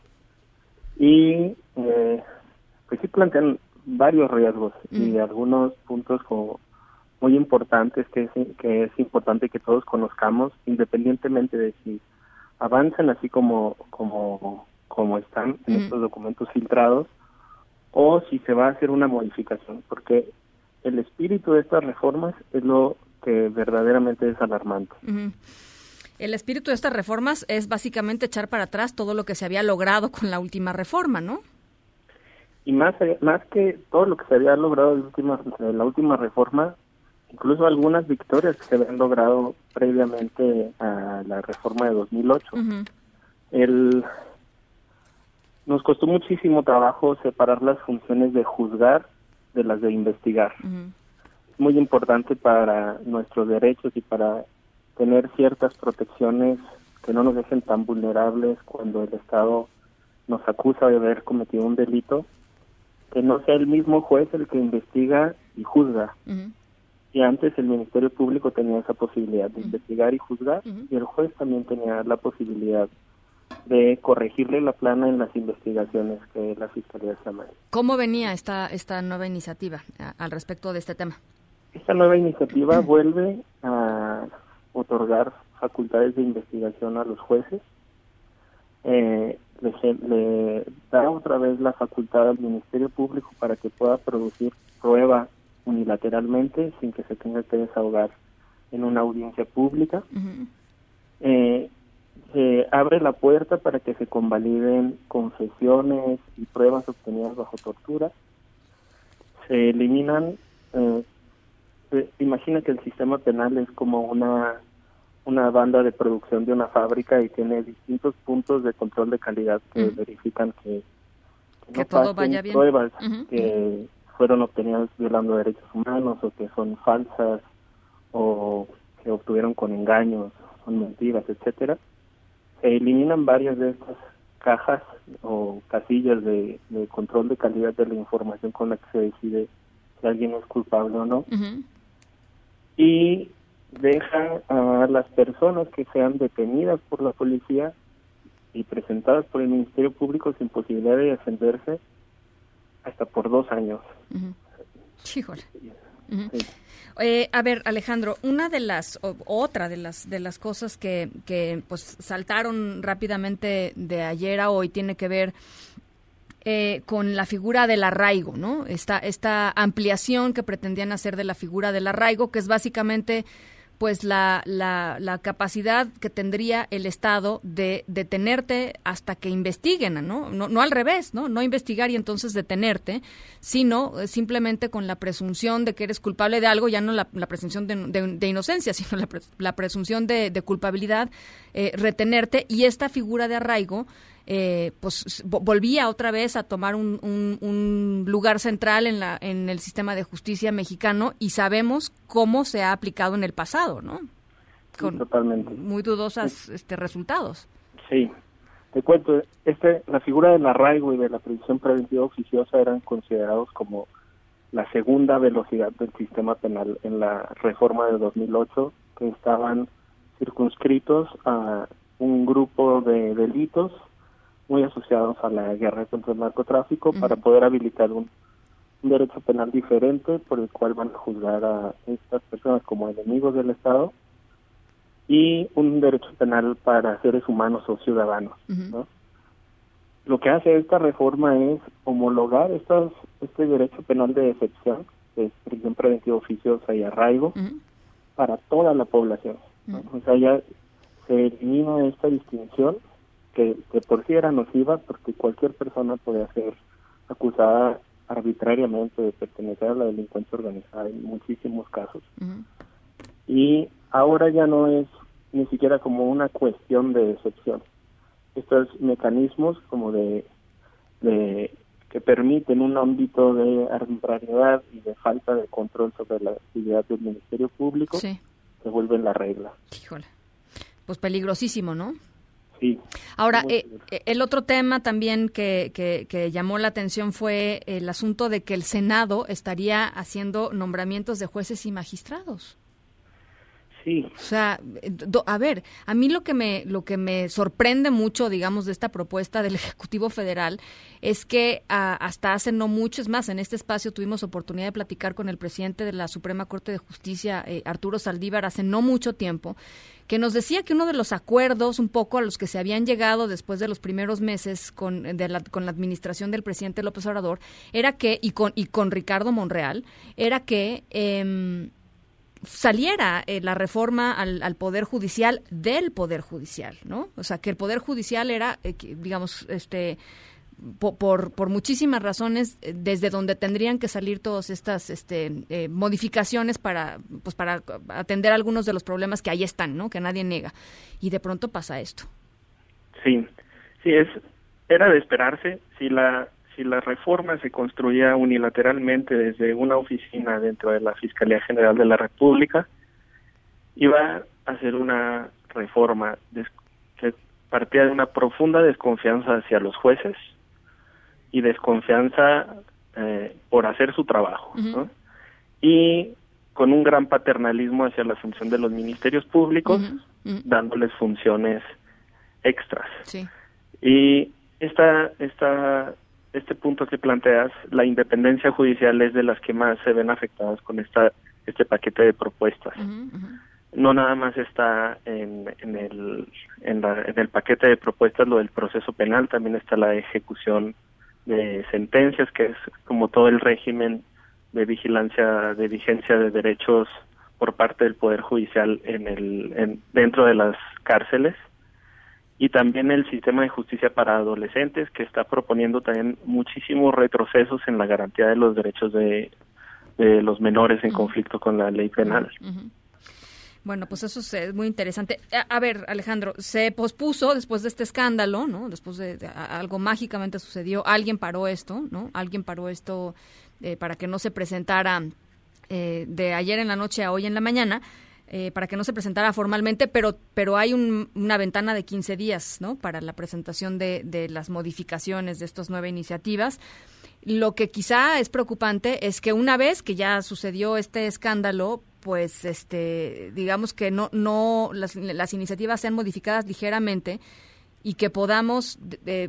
S17: y eh, pues sí plantean varios riesgos y algunos puntos como muy importantes que es, que es importante que todos conozcamos independientemente de si avanzan así como como como están en estos documentos filtrados o si se va a hacer una modificación porque el espíritu de estas reformas es lo que verdaderamente es alarmante.
S2: El espíritu de estas reformas es básicamente echar para atrás todo lo que se había logrado con la última reforma, ¿no?
S17: Y más, más que todo lo que se había logrado última, la última reforma, incluso algunas victorias que se habían logrado previamente a la reforma de 2008. el, nos costó muchísimo trabajo separar las funciones de juzgar de las de investigar. Es muy importante para nuestros derechos y para tener ciertas protecciones que no nos dejen tan vulnerables cuando el Estado nos acusa de haber cometido un delito, que no sea el mismo juez el que investiga y juzga. Y antes el Ministerio Público tenía esa posibilidad de investigar y juzgar, y el juez también tenía la posibilidad de corregirle la plana en las investigaciones que la Fiscalía llama.
S2: ¿Cómo venía esta, esta nueva iniciativa al respecto de este tema?
S17: Esta nueva iniciativa vuelve a otorgar facultades de investigación a los jueces. Eh, le, da otra vez la facultad al Ministerio Público para que pueda producir prueba unilateralmente sin que se tenga que desahogar en una audiencia pública. eh, se abre la puerta para que se convaliden confesiones y pruebas obtenidas bajo tortura. Se eliminan, eh, imagina que el sistema penal es como una una banda de producción de una fábrica y tiene distintos puntos de control de calidad que verifican que,
S2: que, todo vaya bien.
S17: pruebas que fueron obtenidas violando derechos humanos o que son falsas o que obtuvieron con engaños, son mentiras, etcétera se eliminan varias de estas cajas o casillas de, control de calidad de la información con la que se decide si alguien es culpable o no. Y deja a las personas que sean detenidas por la policía y presentadas por el Ministerio Público sin posibilidad de defenderse hasta por dos años.
S2: Eh, a ver, Alejandro, una de las, otra de las, de las cosas que, que pues saltaron rápidamente de ayer a hoy tiene que ver eh, con la figura del arraigo, ¿no? Esta, esta ampliación que pretendían hacer de la figura del arraigo, que es básicamente pues la, la, capacidad que tendría el Estado de detenerte hasta que investiguen, ¿no? ¿no? No al revés, ¿no? No investigar y entonces detenerte, sino eh, simplemente con la presunción de que eres culpable de algo, ya no la, presunción de, inocencia, sino la, presunción de, culpabilidad, eh, retenerte y esta figura de arraigo eh, pues volvía otra vez a tomar un, un, lugar central en, la, en el sistema de justicia mexicano y sabemos cómo se ha aplicado en el pasado, ¿no?
S17: Con totalmente.
S2: Muy dudosos este, resultados.
S17: Sí, te cuento, este, la figura del arraigo y de la prisión preventiva oficiosa eran considerados como la segunda velocidad del sistema penal en la reforma de 2008, que estaban circunscritos a un grupo de delitos muy asociados a la guerra contra el narcotráfico para poder habilitar un, derecho penal diferente por el cual van a juzgar a estas personas como enemigos del Estado y un derecho penal para seres humanos o ciudadanos. Lo que hace esta reforma es homologar estos, este derecho penal de excepción, que es prisión preventiva oficiosa y arraigo, para toda la población. O sea, ya se elimina esta distinción que, por sí era nociva porque cualquier persona puede ser acusada arbitrariamente de pertenecer a la delincuencia organizada en muchísimos casos. Y ahora ya no es ni siquiera como una cuestión de excepción. Estos mecanismos como de, de que permiten un ámbito de arbitrariedad y de falta de control sobre la actividad del Ministerio Público
S4: se vuelven la regla.
S2: Híjole, pues peligrosísimo, ¿no?
S4: Sí.
S2: Ahora, eh, eh, el otro tema también que, que, que, llamó la atención fue el asunto de que el Senado estaría haciendo nombramientos de jueces y magistrados.
S4: Sí.
S2: O sea, a ver, a mí lo que me lo que me sorprende mucho, digamos, de esta propuesta del Ejecutivo Federal es que hasta hace no mucho, es más, en este espacio tuvimos oportunidad de platicar con el presidente de la Suprema Corte de Justicia, eh, Arturo Saldívar, hace no mucho tiempo, que nos decía que uno de los acuerdos un poco a los que se habían llegado después de los primeros meses con, de la, con la administración del presidente López Obrador era que, y con, y con Ricardo Monreal, era que... Eh, saliera eh, la reforma al, al, Poder Judicial del Poder Judicial, ¿no? O sea, que el Poder Judicial era, eh, digamos, este por, por, muchísimas razones eh, desde donde tendrían que salir todas estas este, modificaciones para pues para atender algunos de los problemas que ahí están no que nadie niega. Y de pronto pasa esto.
S17: Sí. Sí es era de esperarse. Si la si la reforma se construía unilateralmente desde una oficina dentro de la Fiscalía General de la República, iba a ser una reforma que partía de una profunda desconfianza hacia los jueces y desconfianza eh, por hacer su trabajo, y con un gran paternalismo hacia la función de los ministerios públicos, dándoles funciones extras. Y esta, esta este punto que planteas, la independencia judicial es de las que más se ven afectadas con esta este paquete de propuestas. No nada más está en, en, el, en, en el paquete de propuestas lo del proceso penal, también está la ejecución de sentencias, que es como todo el régimen de vigilancia, de vigencia de derechos por parte del Poder Judicial en el, en, dentro de las cárceles. Y también el sistema de justicia para adolescentes que está proponiendo también muchísimos retrocesos en la garantía de los derechos de, los menores en conflicto con la ley penal.
S2: Bueno, pues eso es muy interesante. A, ver, Alejandro, se pospuso después de este escándalo, ¿no? Después de, algo mágicamente sucedió, alguien paró esto, ¿no? Alguien paró esto eh, para que no se presentara eh, de ayer en la noche a hoy en la mañana. Eh, para que no se presentara formalmente, pero, pero hay una ventana de 15 días ¿no? para la presentación de, de las modificaciones de estas nueve iniciativas. Lo que quizá es preocupante es que una vez que ya sucedió este escándalo, pues este digamos que no no las, las iniciativas sean modificadas ligeramente y que podamos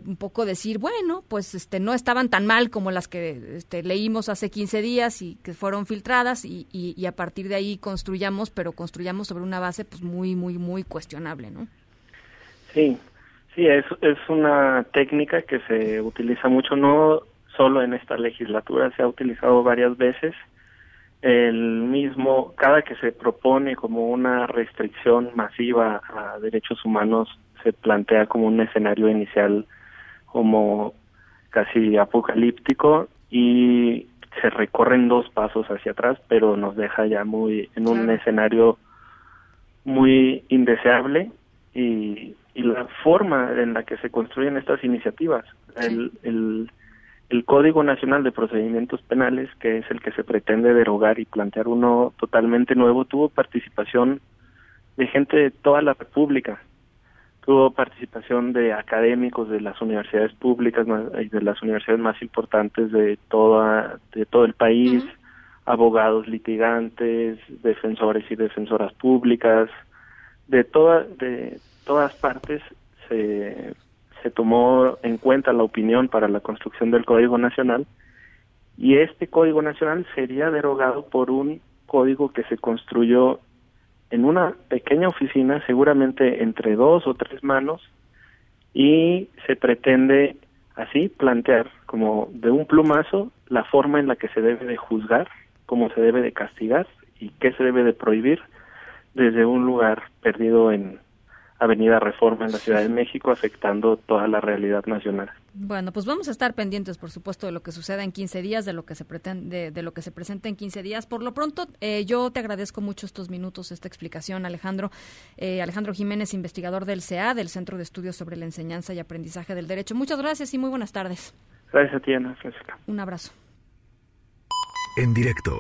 S2: un poco decir, bueno, pues este no estaban tan mal como las que este, leímos hace 15 días y que fueron filtradas y, y, a partir de ahí construyamos, pero construyamos sobre una base pues muy, muy, muy cuestionable, ¿no?
S17: Sí, sí, es, es una técnica que se utiliza mucho, no solo en esta legislatura, se ha utilizado varias veces. El mismo, cada que se propone como una restricción masiva a derechos humanos se plantea como un escenario inicial como casi apocalíptico y se recorren dos pasos hacia atrás, pero nos deja ya muy en un escenario muy indeseable y, y, la forma en la que se construyen estas iniciativas. El, el, el Código Nacional de Procedimientos Penales, que es el que se pretende derogar y plantear uno totalmente nuevo, tuvo participación de gente de toda la República, tuvo participación de académicos de las universidades públicas y de las universidades más importantes de toda de todo el país, abogados litigantes, defensores y defensoras públicas, de toda de todas partes se se tomó en cuenta la opinión para la construcción del Código Nacional y este Código Nacional sería derogado por un código que se construyó en una pequeña oficina, seguramente entre dos o tres manos, y se pretende así plantear como de un plumazo la forma en la que se debe de juzgar, cómo se debe de castigar y qué se debe de prohibir desde un lugar perdido en Avenida Reforma en la Ciudad de México, afectando toda la realidad nacional.
S2: Bueno, pues vamos a estar pendientes, por supuesto, de lo que suceda en 15 días, de lo que se pretende, de, lo que se presente en 15 días. Por lo pronto, eh, yo te agradezco mucho estos minutos, esta explicación, Alejandro. Eh, Alejandro Jiménez, investigador del CEA, del Centro de Estudios sobre la Enseñanza y Aprendizaje del Derecho. Muchas gracias y muy buenas tardes.
S17: Gracias a ti, Ana Francisca.
S2: Un abrazo.
S1: En directo.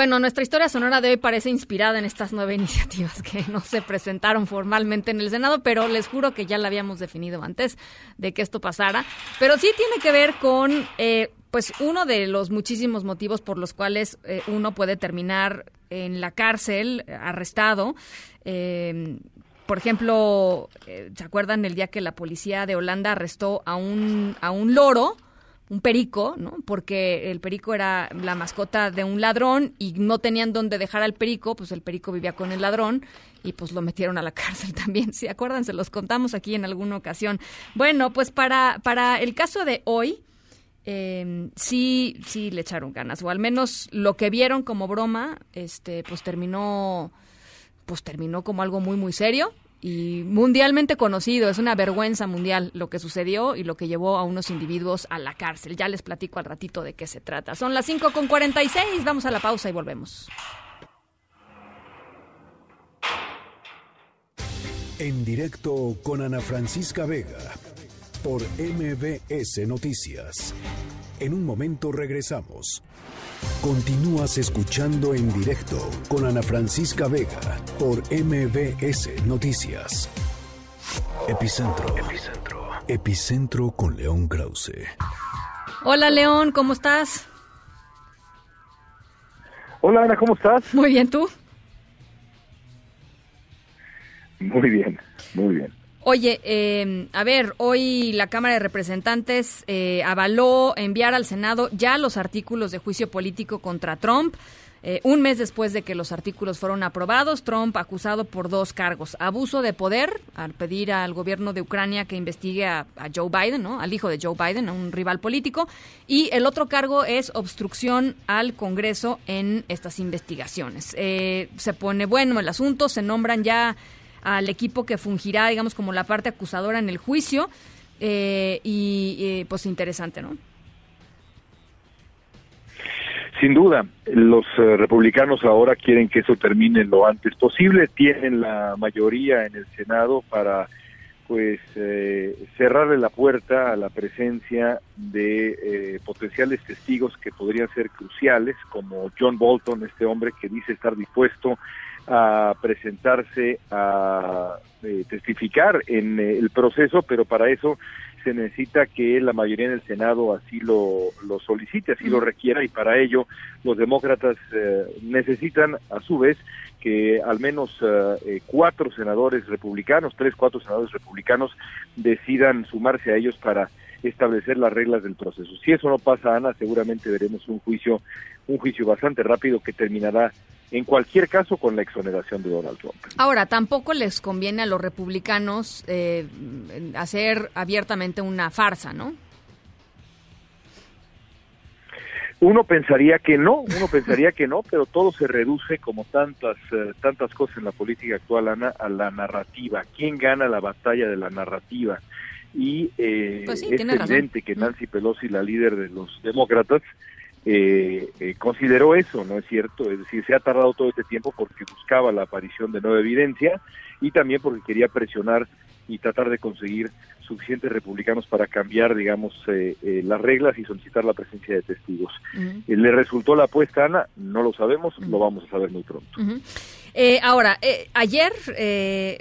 S2: Bueno, nuestra historia sonora de hoy parece inspirada en estas nueve iniciativas que no se presentaron formalmente en el Senado, pero les juro que ya la habíamos definido antes de que esto pasara. Pero sí tiene que ver con, eh, pues, uno de los muchísimos motivos por los cuales eh, uno puede terminar en la cárcel, arrestado. Eh, por ejemplo, ¿se acuerdan el día que la policía de Holanda arrestó a un, a un loro? Un perico, ¿no? Porque el perico era la mascota de un ladrón y no tenían dónde dejar al perico, pues el perico vivía con el ladrón y pues lo metieron a la cárcel también. Sí, acuérdense, los contamos aquí en alguna ocasión. Bueno, pues para, para el caso de hoy, eh, sí, sí le echaron ganas, o al menos lo que vieron como broma, este, pues terminó, pues terminó como algo muy, muy serio y mundialmente conocido. Es una vergüenza mundial lo que sucedió y lo que llevó a unos individuos a la cárcel. Ya les platico al ratito de qué se trata. Son las 5 con 46. Vamos a la pausa y volvemos.
S1: En directo con Ana Francisca Vega por MBS Noticias. En un momento regresamos. Continúas escuchando en directo con Ana Francisca Vega por MBS Noticias. Epicentro. Epicentro. Epicentro con León Krause.
S2: Hola León, ¿cómo estás?
S18: Hola Ana, ¿cómo estás?
S2: Muy bien, ¿tú?
S18: Muy bien, muy bien.
S2: Oye, eh, a ver, hoy la Cámara de Representantes eh, avaló enviar al Senado ya los artículos de juicio político contra Trump. Eh, un mes después de que los artículos fueron aprobados, Trump acusado por dos cargos. Abuso de poder, al pedir al gobierno de Ucrania que investigue a, Joe Biden, ¿no? al hijo de Joe Biden, a un rival político. Y el otro cargo es obstrucción al Congreso en estas investigaciones. se pone bueno el asunto, se nombran ya al equipo que fungirá, digamos, como la parte acusadora en el juicio. Eh, y pues interesante, ¿no?
S18: Sin duda, los eh, republicanos ahora quieren que eso termine lo antes posible. Tienen la mayoría en el Senado para pues eh, cerrarle la puerta a la presencia de potenciales testigos que podrían ser cruciales, como John Bolton, este hombre que dice estar dispuesto a presentarse a eh, testificar en eh, el proceso, pero para eso se necesita que la mayoría en el Senado así lo, lo solicite, así lo requiera, y para ello los demócratas eh, necesitan a su vez que al menos cuatro senadores republicanos, tres, cuatro senadores republicanos decidan sumarse a ellos para establecer las reglas del proceso. Si eso no pasa, Ana, seguramente veremos un juicio, un juicio bastante rápido que terminará en cualquier caso con la exoneración de Donald Trump.
S2: Ahora, tampoco les conviene a los republicanos eh, hacer abiertamente una farsa, ¿no?
S18: Uno pensaría que no, uno pensaría que no, pero todo se reduce como tantas eh, tantas cosas en la política actual, Ana, a la narrativa. ¿Quién gana la batalla de la narrativa? Y eh, pues es evidente que Nancy Pelosi, la líder de los demócratas, eh, eh, consideró eso, ¿no es cierto? Es decir, se ha tardado todo este tiempo porque buscaba la aparición de nueva evidencia y también porque quería presionar y tratar de conseguir suficientes republicanos para cambiar, digamos, eh, eh, las reglas y solicitar la presencia de testigos. ¿Le resultó la apuesta, Ana? No lo sabemos, lo vamos a saber muy pronto.
S2: Ahora, ayer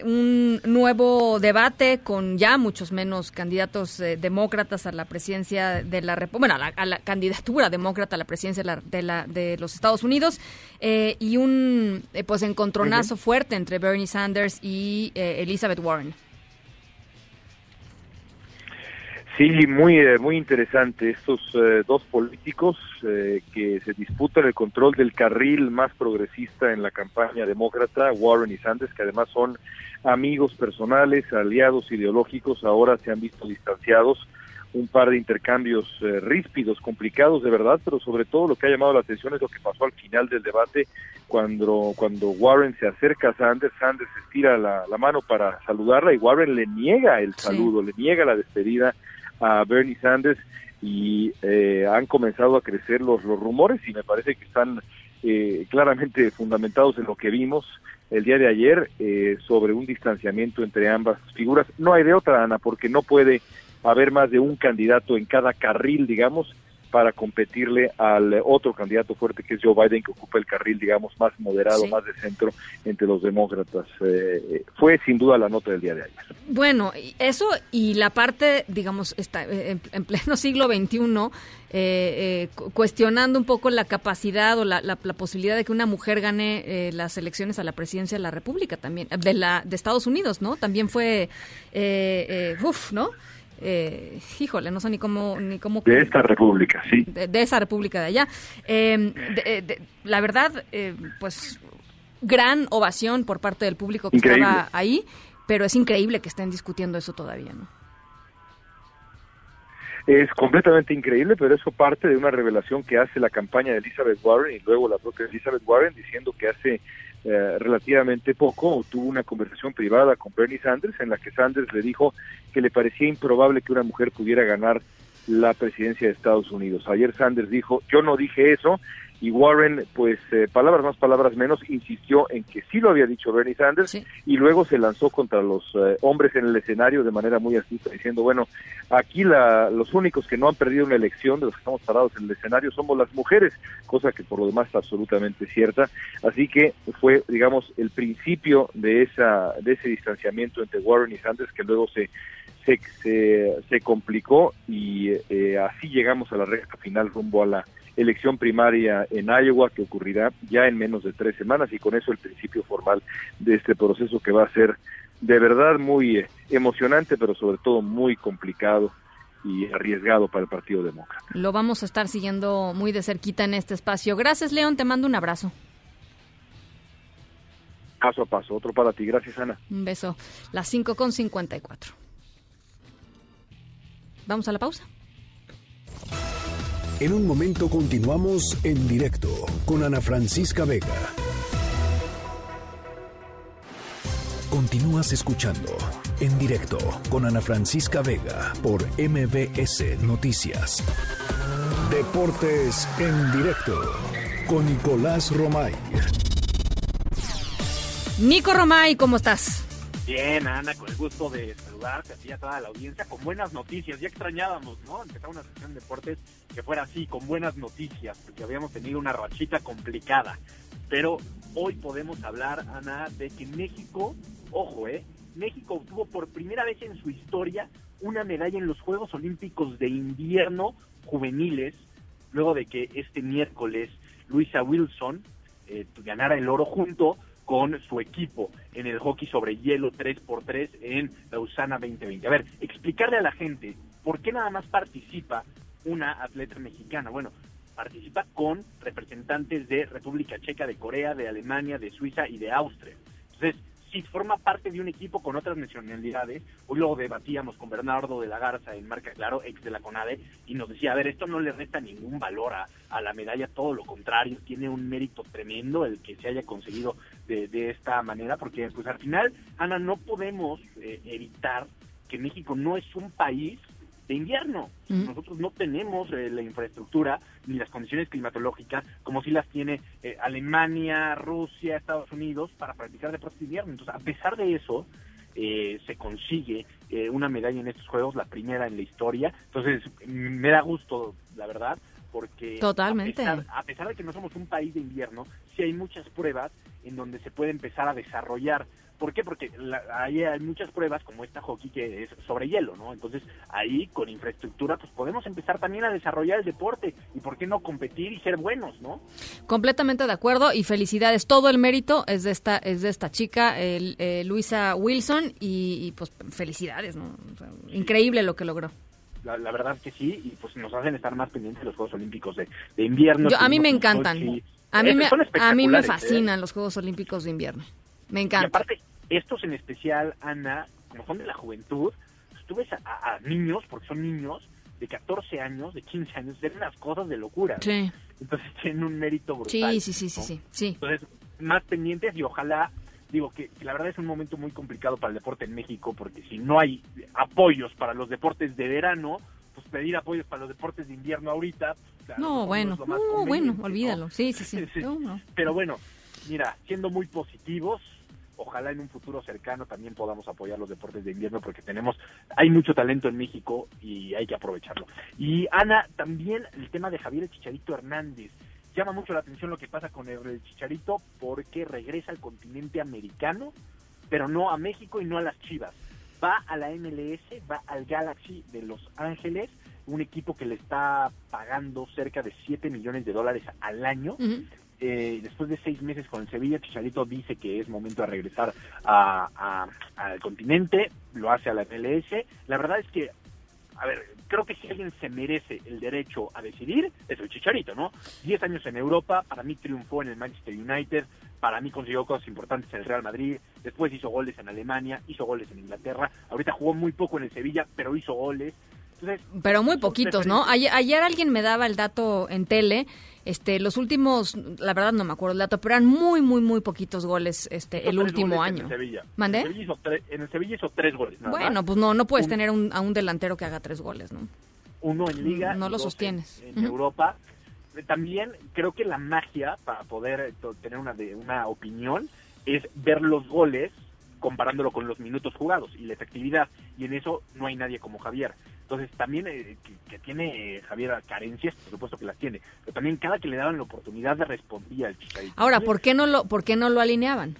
S2: un nuevo debate con ya muchos menos candidatos demócratas a la presidencia de la República, bueno, a la, candidatura demócrata a la presidencia de, la, de, los Estados Unidos y un pues encontronazo fuerte entre Bernie Sanders y Elizabeth Warren.
S18: Sí, muy, eh, muy interesante. Estos eh, dos políticos eh, que se disputan el control del carril más progresista en la campaña demócrata, Warren y Sanders, que además son amigos personales, aliados ideológicos, ahora se han visto distanciados. Un par de intercambios ríspidos, complicados de verdad, pero sobre todo lo que ha llamado la atención es lo que pasó al final del debate, cuando, cuando Warren se acerca a Sanders, Sanders estira la, mano para saludarla y Warren le niega el saludo, le niega la despedida a Bernie Sanders y eh, han comenzado a crecer los, los rumores y me parece que están eh, claramente fundamentados en lo que vimos el día de ayer eh, sobre un distanciamiento entre ambas figuras. No hay de otra, Ana, porque no puede haber más de un candidato en cada carril, digamos, para competirle al otro candidato fuerte que es Joe Biden, que ocupa el carril, digamos, más moderado, más de centro entre los demócratas. Eh, fue sin duda la nota del día de ayer.
S2: Bueno, eso y la parte, digamos, está en, pleno siglo XXI, eh, cuestionando un poco la capacidad o la, posibilidad de que una mujer gane las elecciones a la presidencia de la República también, de, la, de Estados Unidos, ¿no? También fue, uff, ¿no? Eh, híjole, no sé ni cómo... Ni cómo
S18: de esta república, sí.
S2: De, esa república de allá. Em, eh, la verdad, eh, pues gran ovación por parte del público que estaba ahí, pero es increíble que estén discutiendo eso todavía, ¿no?
S18: Es completamente increíble, pero eso parte de una revelación que hace la campaña de Elizabeth Warren y luego la propia Elizabeth Warren diciendo que hace eh, relativamente poco tuvo una conversación privada con Bernie Sanders en la que Sanders le dijo que le parecía improbable que una mujer pudiera ganar la presidencia de Estados Unidos. Ayer Sanders dijo, yo no dije eso, y Warren, pues eh, palabras más, palabras menos, insistió en que sí lo había dicho Bernie Sanders y luego se lanzó contra los eh, hombres en el escenario de manera muy astuta, diciendo, bueno, aquí la, los únicos que no han perdido una elección de los que estamos parados en el escenario somos las mujeres, cosa que por lo demás está absolutamente cierta. Así que fue, digamos, el principio de, esa, de ese distanciamiento entre Warren y Sanders que luego se se, se, complicó y eh, así llegamos a la recta final rumbo a la elección primaria en Iowa que ocurrirá ya en menos de tres semanas y con eso el principio formal de este proceso que va a ser de verdad muy eh, emocionante, pero sobre todo muy complicado y arriesgado para el Partido Demócrata.
S2: Lo vamos a estar siguiendo muy de cerquita en este espacio. Gracias, León. Te mando un abrazo.
S18: Paso a paso. Otro para ti. Gracias, Ana.
S2: Un beso. Las 5 con 54. Vamos a la pausa.
S1: En un momento continuamos en directo con Ana Francisca Vega. Continúas escuchando en directo con Ana Francisca Vega por MBS Noticias. Deportes en directo con Nicolás Romay.
S2: Nico Romay, ¿cómo estás?
S19: Bien, Ana, con el gusto de saludarte a a toda la audiencia con buenas noticias. Ya extrañábamos, ¿no? Empezar una sesión de deportes que fuera así, con buenas noticias, porque habíamos tenido una rachita complicada. Pero hoy podemos hablar, Ana, de que México, ojo, ¿eh? México obtuvo por primera vez en su historia una medalla en los Juegos Olímpicos de Invierno juveniles, luego de que este miércoles Luisa Wilson eh, ganara el oro junto con su equipo en el hockey sobre hielo 3x3 en Lausana 2020. A ver, explicarle a la gente por qué nada más participa una atleta mexicana. Bueno, participa con representantes de República Checa, de Corea, de Alemania, de Suiza y de Austria. Entonces, si forma parte de un equipo con otras nacionalidades, hoy lo debatíamos con Bernardo de la Garza en Marca Claro, ex de la CONADE, y nos decía, a ver, esto no le resta ningún valor a, la medalla, todo lo contrario, tiene un mérito tremendo el que se haya conseguido de, esta manera, porque pues al final, Ana, no podemos eh, evitar que México no es un país de invierno. Nosotros no tenemos eh, la infraestructura ni las condiciones climatológicas como si las tiene eh, Alemania, Rusia, Estados Unidos para practicar deportes de invierno. Entonces, a pesar de eso, eh, se consigue una medalla en estos Juegos, la primera en la historia. Entonces, me da gusto, la verdad, porque
S2: Totalmente.
S19: A, pesar, de que no somos un país de invierno, sí hay muchas pruebas en donde se puede empezar a desarrollar ¿Por qué? Porque ahí hay muchas pruebas como esta hockey que es sobre hielo, ¿no? Entonces ahí con infraestructura pues podemos empezar también a desarrollar el deporte y por qué no competir y ser buenos, ¿no?
S2: Completamente de acuerdo y felicidades. Todo el mérito es de esta es de esta chica, el, eh, Luisa Wilson y, pues felicidades, ¿no? increíble lo que logró.
S19: La, verdad que sí y pues nos hacen estar más pendientes de los Juegos Olímpicos de, invierno.
S2: a mí me encantan. A mí me, a mí me ¿eh? fascinan los Juegos Olímpicos de invierno. Me encanta.
S19: Y aparte, estos en especial, Ana, como son de la juventud, pues, tú ves a, niños, porque son niños, de 14 años, de 15 años, hacen las cosas de locura.
S2: Sí.
S19: Entonces tienen un mérito brutal.
S2: Sí, sí, sí, sí, sí,
S19: Entonces, más pendientes y ojalá, digo que, la verdad es un momento muy complicado para el deporte en México, porque si no hay apoyos para los deportes de verano, pues pedir apoyos para los deportes de invierno ahorita.
S2: no, bueno, no, bueno, olvídalo. Sí, sí, sí.
S19: Pero bueno, mira, siendo muy positivos, ojalá en un futuro cercano también podamos apoyar los deportes de invierno porque tenemos, hay mucho talento en México y hay que aprovecharlo. Y Ana, también el tema de Javier Chicharito Hernández. Llama mucho la atención lo que pasa con el Chicharito porque regresa al continente americano, pero no a México y no a las Chivas. Va a la MLS, va al Galaxy de Los Ángeles, un equipo que le está pagando cerca de 7 millones de dólares al año. Eh, después de seis meses con el Sevilla, Chicharito dice que es momento de regresar a, al continente, lo hace a la MLS. La verdad es que, a ver, creo que si alguien se merece el derecho a decidir, es el Chicharito, ¿no? Diez años en Europa, para mí triunfó en el Manchester United, para mí consiguió cosas importantes en el Real Madrid, después hizo goles en Alemania, hizo goles en Inglaterra, ahorita jugó muy poco en el Sevilla, pero hizo goles.
S2: pero muy poquitos, ¿no? Ayer, ayer, alguien me daba el dato en tele este, los últimos, la verdad no me acuerdo el dato, pero eran muy, muy, muy poquitos goles este, el último año.
S19: En Sevilla.
S2: ¿Mandé?
S19: En el, Sevilla hizo tres goles.
S2: bueno, pues no, no puedes tener un, a un delantero que haga tres goles, ¿no?
S19: Uno en Liga.
S2: No lo sostienes.
S19: En, Europa. También creo que la magia para poder eh, tener una, de, una opinión es ver los goles comparándolo con los minutos jugados y la efectividad. Y en eso no hay nadie como Javier. Entonces también eh, que, tiene eh, Javier carencias, por supuesto que las tiene, pero también cada que le daban la oportunidad de respondía al Chicharito.
S2: Ahora, ¿por qué no lo, por qué no lo alineaban?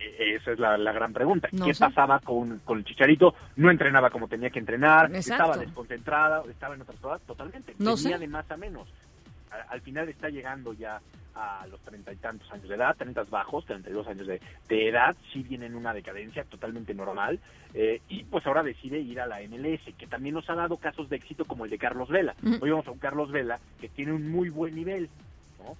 S19: E, esa es la, gran pregunta. ¿Qué pasaba con, con, el Chicharito? No entrenaba como tenía que entrenar, estaba desconcentrada, estaba en otras cosas, totalmente.
S2: No
S19: Tenía de más a menos. Al final está llegando ya a los treinta y tantos años de edad, treinta bajos, treinta y dos años de, edad, sí viene en una decadencia totalmente normal, eh, y pues ahora decide ir a la MLS, que también nos ha dado casos de éxito como el de Carlos Vela. Hoy vamos a un Carlos Vela que tiene un muy buen nivel,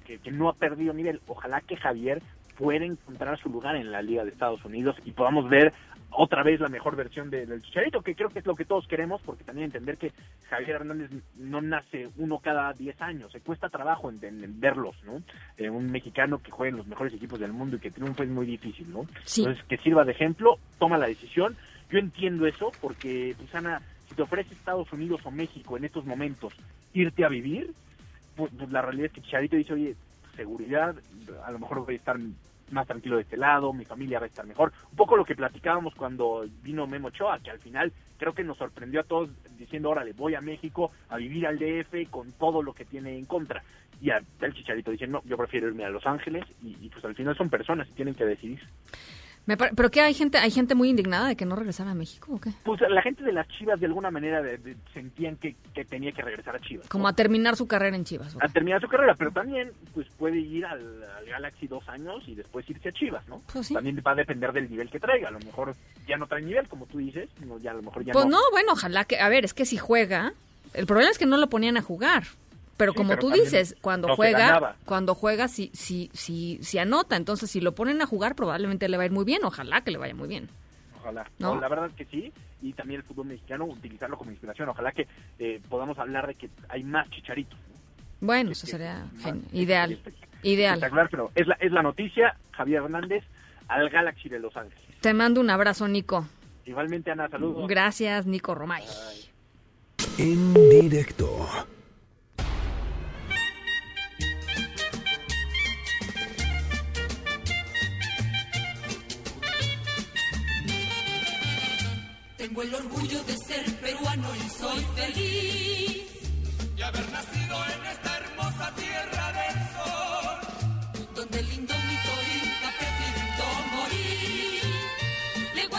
S19: Que, que no ha perdido nivel. Ojalá que Javier pueda encontrar su lugar en la Liga de Estados Unidos y podamos ver otra vez la mejor versión del Chicharito, que creo que es lo que todos queremos, porque también entender que Javier Hernández no nace uno cada 10 años, se cuesta trabajo en, verlos, ¿no? Eh, un mexicano que juegue en los mejores equipos del mundo y que triunfe es muy difícil, ¿no? Entonces, que sirva de ejemplo, toma la decisión. Yo entiendo eso, porque, Susana, si te ofrece Estados Unidos o México en estos momentos irte a vivir, pues, pues la realidad es que Chicharito dice, oye, seguridad, a lo mejor voy a estar más tranquilo de este lado, mi familia va a estar mejor. Un poco lo que platicábamos cuando vino Memo Ochoa, que al final creo que nos sorprendió a todos diciendo, órale, voy a México a vivir al DF con todo lo que tiene en contra. Y el Chicharito dice, no, yo prefiero irme a Los Ángeles y pues al final son personas y tienen que decidir.
S2: ¿Pero qué hay gente hay gente muy indignada de que no regresara a México o qué?
S19: Pues la gente de las Chivas de alguna manera sentían que, tenía que regresar a Chivas.
S2: Como a terminar su carrera en Chivas.
S19: A terminar su carrera, pero también pues puede ir al, Galaxy dos años y después irse a Chivas, ¿no?
S2: Pues
S19: también va a depender del nivel que traiga. A lo mejor ya no trae nivel, como tú dices, ya a lo mejor ya
S2: pues no. bueno, ojalá que, a ver, es que si juega, el problema es que no lo ponían a jugar. Pero como tú dices, cuando juega, cuando juega sí, sí, sí, sí anota. Entonces, si lo ponen a jugar, probablemente le va a ir muy bien. Ojalá que le vaya muy bien.
S19: Ojalá. ¿No? la verdad es que sí. Y también el fútbol mexicano, utilizarlo como inspiración. Ojalá que eh, podamos hablar de que hay más chicharitos.
S2: Bueno, eso sería ideal. Ideal.
S19: pero es la, es la noticia. Javier Hernández al Galaxy de Los Ángeles.
S2: Te mando un abrazo, Nico.
S19: Igualmente, Ana, saludos.
S2: Gracias, Nico Romay.
S1: En directo.
S20: Tengo el orgullo de ser peruano y soy feliz. Y haber nacido en esta hermosa tierra del sol. Donde el lindo mito inca morir.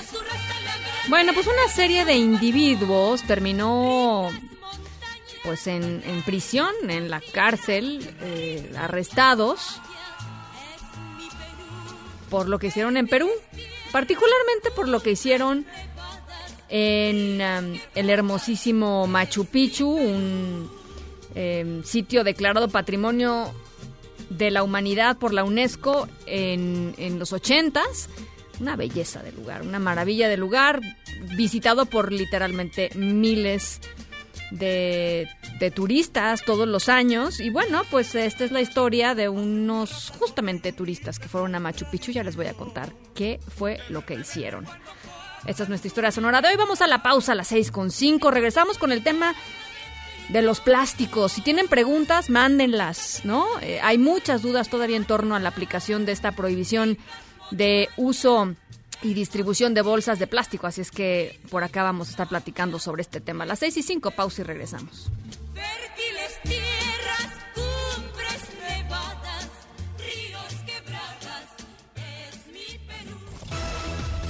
S20: su la
S2: Bueno, pues una serie de individuos terminó pues en, en prisión, en la cárcel, eh, arrestados por lo que hicieron en Perú, particularmente por lo que hicieron en um, el hermosísimo Machu Picchu, un em, sitio declarado Patrimonio de la Humanidad por la UNESCO en, en los ochentas. Una belleza de lugar, una maravilla de lugar, visitado por literalmente miles de, de, turistas todos los años. Y bueno, pues esta es la historia de unos justamente turistas que fueron a Machu Picchu. Ya les voy a contar qué fue lo que hicieron. Esta es nuestra historia sonora de hoy. Vamos a la pausa a las 6 con 5. Regresamos con el tema de los plásticos. Si tienen preguntas, mándenlas, ¿no? Eh, hay muchas dudas todavía en torno a la aplicación de esta prohibición de uso y distribución de bolsas de plástico. Así es que por acá vamos a estar platicando sobre este tema. las seis y cinco, pausa y regresamos.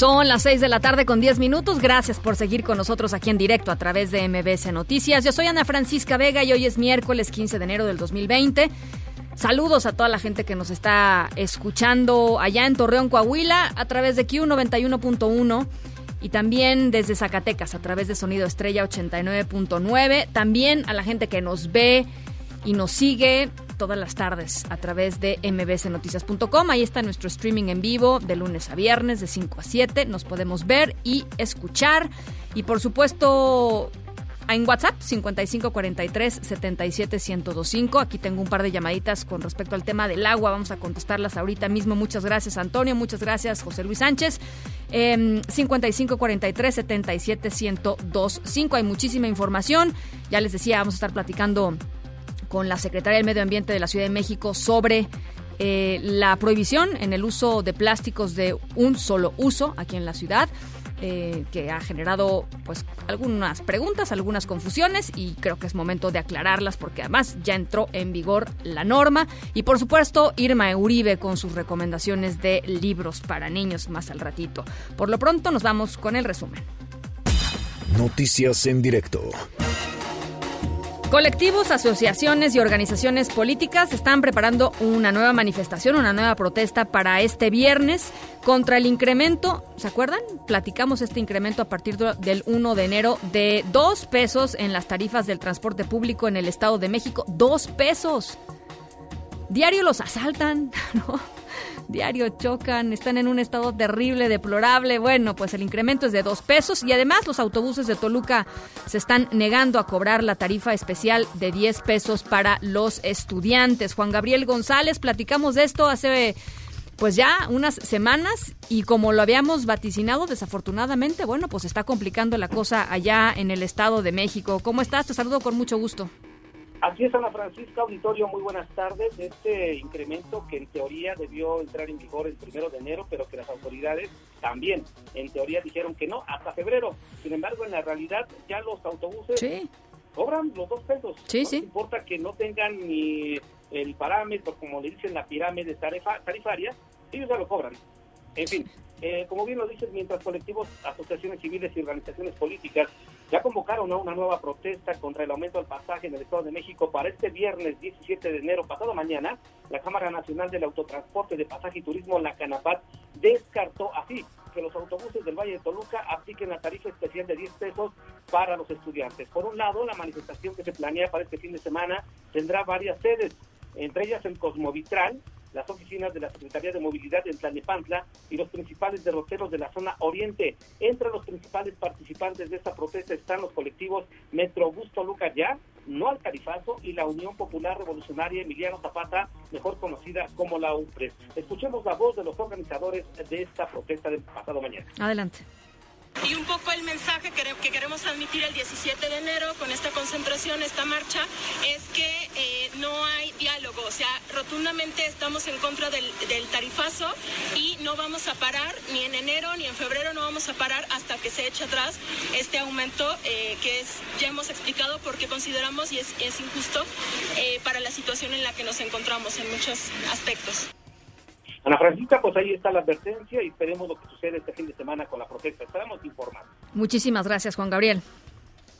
S2: Son las 6 de la tarde con 10 minutos. Gracias por seguir con nosotros aquí en directo a través de MBS Noticias. Yo soy Ana Francisca Vega y hoy es miércoles 15 de enero del 2020. Saludos a toda la gente que nos está escuchando allá en Torreón, Coahuila, a través de Q91.1 y también desde Zacatecas a través de Sonido Estrella 89.9. También a la gente que nos ve y nos sigue todas las tardes a través de mbsnoticias.com. Ahí está nuestro streaming en vivo de lunes a viernes de 5 a 7. Nos podemos ver y escuchar. Y por supuesto, en WhatsApp 5543 771025. Aquí tengo un par de llamaditas con respecto al tema del agua. Vamos a contestarlas ahorita mismo. Muchas gracias, Antonio. Muchas gracias, José Luis Sánchez. Eh, 5543 771025. Hay muchísima información. Ya les decía, vamos a estar platicando con la secretaria del Medio Ambiente de la Ciudad de México sobre eh, la prohibición en el uso de plásticos de un solo uso aquí en la ciudad. Eh, que ha generado pues algunas preguntas, algunas confusiones y creo que es momento de aclararlas porque además ya entró en vigor la norma y por supuesto Irma Uribe con sus recomendaciones de libros para niños más al ratito. Por lo pronto nos vamos con el resumen.
S1: Noticias en directo.
S2: Colectivos, asociaciones y organizaciones políticas están preparando una nueva manifestación, una nueva protesta para este viernes contra el incremento, ¿se acuerdan? Platicamos este incremento a partir del 1 de enero de dos pesos en las tarifas del transporte público en el Estado de México. Dos pesos. Diario los asaltan, ¿no? Diario chocan, están en un estado terrible, deplorable. Bueno, pues el incremento es de dos pesos y además los autobuses de Toluca se están negando a cobrar la tarifa especial de 10 pesos para los estudiantes. Juan Gabriel González, platicamos de esto hace pues ya unas semanas y como lo habíamos vaticinado desafortunadamente, bueno, pues está complicando la cosa allá en el Estado de México. ¿Cómo estás? Te saludo con mucho gusto.
S21: Así es, Ana Francisca Auditorio, muy buenas tardes. Este incremento que en teoría debió entrar en vigor el primero de enero, pero que las autoridades también en teoría dijeron que no, hasta febrero. Sin embargo, en la realidad ya los autobuses cobran los dos pesos.
S2: Sí,
S21: no
S2: sí.
S21: importa que no tengan ni el parámetro, como le dicen la pirámide tarifa, tarifaria, ellos ya lo cobran. En fin, eh, como bien lo dices, mientras colectivos, asociaciones civiles y organizaciones políticas ya convocaron a una nueva protesta contra el aumento del pasaje en el Estado de México para este viernes 17 de enero, pasado mañana, la Cámara Nacional del Autotransporte de Pasaje y Turismo, la CANAPAT, descartó así que los autobuses del Valle de Toluca apliquen la tarifa especial de 10 pesos para los estudiantes. Por un lado, la manifestación que se planea para este fin de semana tendrá varias sedes, entre ellas en Cosmovitral, las oficinas de la Secretaría de Movilidad en Tlalnepantla y los principales derroteros de la zona oriente. Entre los principales participantes de esta protesta están los colectivos Metro Busto Luca Ya, No al Tarifazo y la Unión Popular Revolucionaria Emiliano Zapata, mejor conocida como la UPRES. Escuchemos la voz de los organizadores de esta protesta del pasado mañana.
S2: Adelante.
S22: Y un poco el mensaje que, que queremos transmitir el 17 de enero con esta concentración, esta marcha, es que eh, no hay diálogo. O sea, rotundamente estamos en contra del, tarifazo y no vamos a parar ni en enero ni en febrero, no vamos a parar hasta que se eche atrás este aumento eh, que es, ya hemos explicado porque consideramos y es, es injusto eh, para la situación en la que nos encontramos en muchos aspectos.
S21: Ana Francisca, pues ahí está la advertencia y esperemos lo que sucede este fin de semana con la protesta. Estaremos informando.
S2: Muchísimas gracias, Juan Gabriel.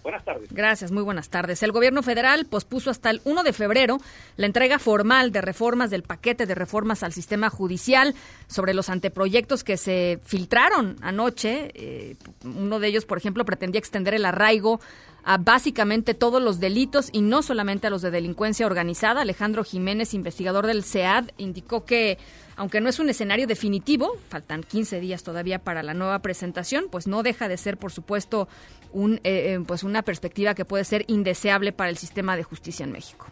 S21: Buenas tardes.
S2: Gracias, muy buenas tardes. El gobierno federal pospuso hasta el 1 de febrero la entrega formal de reformas del paquete de reformas al sistema judicial sobre los anteproyectos que se filtraron anoche. Eh, uno de ellos, por ejemplo, pretendía extender el arraigo a básicamente todos los delitos y no solamente a los de delincuencia organizada. Alejandro Jiménez, investigador del CEAD, indicó que aunque no es un escenario definitivo, faltan 15 días todavía para la nueva presentación, pues no deja de ser, por supuesto, un, eh, eh, pues una perspectiva que puede ser indeseable para el sistema de justicia en México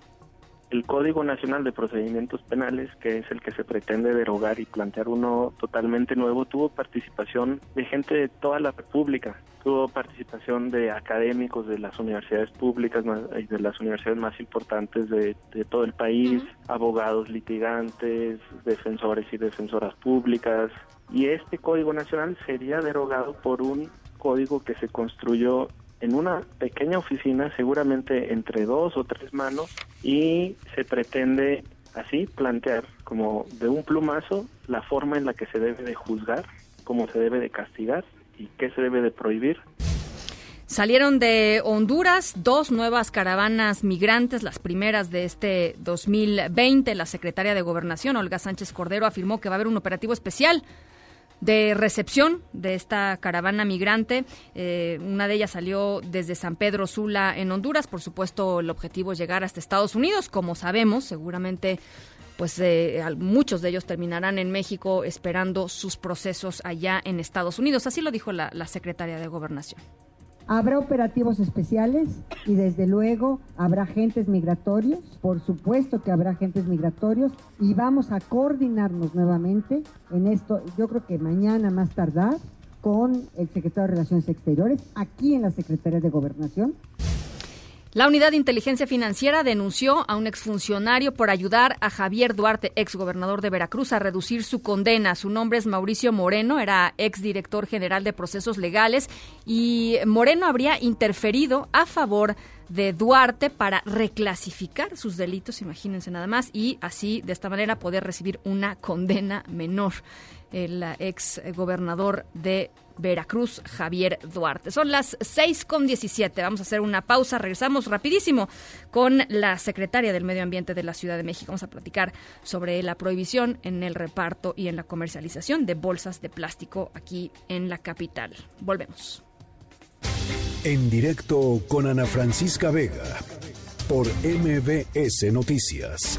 S17: el Código Nacional de Procedimientos Penales, que es el que se pretende derogar y plantear uno totalmente nuevo, tuvo participación de gente de toda la República, tuvo participación de académicos de las universidades públicas y de las universidades más importantes de, todo el país, abogados litigantes, defensores y defensoras públicas, y este Código Nacional sería derogado por un código que se construyó en una pequeña oficina, seguramente entre dos o tres manos, y se pretende así plantear como de un plumazo la forma en la que se debe de juzgar, cómo se debe de castigar y qué se debe de prohibir.
S2: Salieron de Honduras dos nuevas caravanas migrantes, las primeras de este 2020. La secretaria de Gobernación, Olga Sánchez Cordero, afirmó que va a haber un operativo especial de recepción de esta caravana migrante. Eh, una de ellas salió desde San Pedro Sula en Honduras. Por supuesto, el objetivo es llegar hasta Estados Unidos, como sabemos, seguramente pues eh, muchos de ellos terminarán en México esperando sus procesos allá en Estados Unidos. Así lo dijo la secretaria de Gobernación.
S23: Habrá operativos especiales y desde luego habrá agentes migratorios, por supuesto que habrá agentes migratorios y vamos a coordinarnos nuevamente en esto, yo creo que mañana más tardar con el secretario de Relaciones Exteriores, aquí en la Secretaría de Gobernación,
S2: la Unidad de Inteligencia Financiera denunció a un exfuncionario por ayudar a Javier Duarte, exgobernador de Veracruz, a reducir su condena. Su nombre es Mauricio Moreno, era exdirector general de procesos legales y Moreno habría interferido a favor de Duarte para reclasificar sus delitos, imagínense nada más, y así de esta manera poder recibir una condena menor. El ex gobernador de Veracruz, Javier Duarte. Son las 6 con 17. Vamos a hacer una pausa. Regresamos rapidísimo con la secretaria del Medio Ambiente de la Ciudad de México. Vamos a platicar sobre la prohibición en el reparto y en la comercialización de bolsas de plástico aquí en la capital. Volvemos.
S1: En directo con Ana Francisca Vega por MBS Noticias.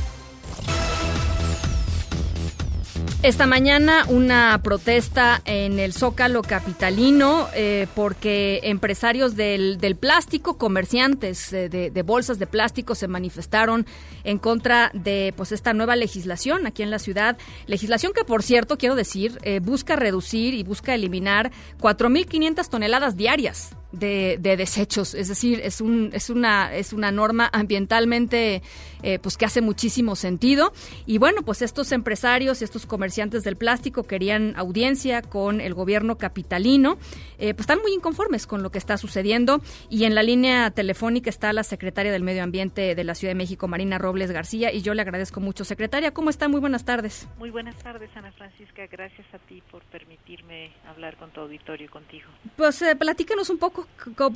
S2: Esta mañana una protesta en el Zócalo capitalino eh, porque empresarios del, plástico, comerciantes de, de, bolsas de plástico se manifestaron en contra de pues esta nueva legislación aquí en la ciudad. Legislación que, por cierto, quiero decir, eh, busca reducir y busca eliminar 4.500 toneladas diarias de, desechos. Es decir, es, un, es, una, es una norma ambientalmente eh, pues que hace muchísimo sentido. Y bueno, pues estos empresarios y estos comerciantes del plástico querían audiencia con el gobierno capitalino. Eh, pues están muy inconformes con lo que está sucediendo. Y en la línea telefónica está la secretaria del Medio Ambiente de la Ciudad de México, Marina Robles García. Y yo le agradezco mucho. Secretaria, ¿cómo está? Muy buenas tardes.
S24: Muy buenas tardes, Ana Francisca. Gracias a ti por permitirme hablar con tu auditorio y contigo.
S2: Pues eh, platícanos un poco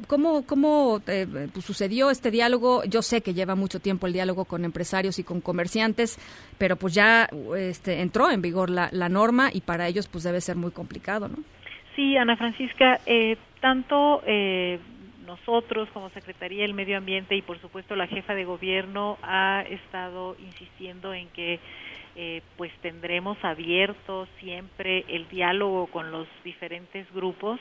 S2: cómo, cómo eh, pues, sucedió este diálogo. Yo sé que lleva mucho tiempo el diálogo con empresarios y con comerciantes, pero pues ya este, entró en vigor la, la norma y para ellos pues debe ser muy complicado, ¿no?
S24: Sí, Ana Francisca, eh, tanto eh, nosotros como Secretaría del Medio Ambiente y por supuesto la jefa de gobierno ha estado insistiendo en que pues tendremos abierto siempre el diálogo con los diferentes grupos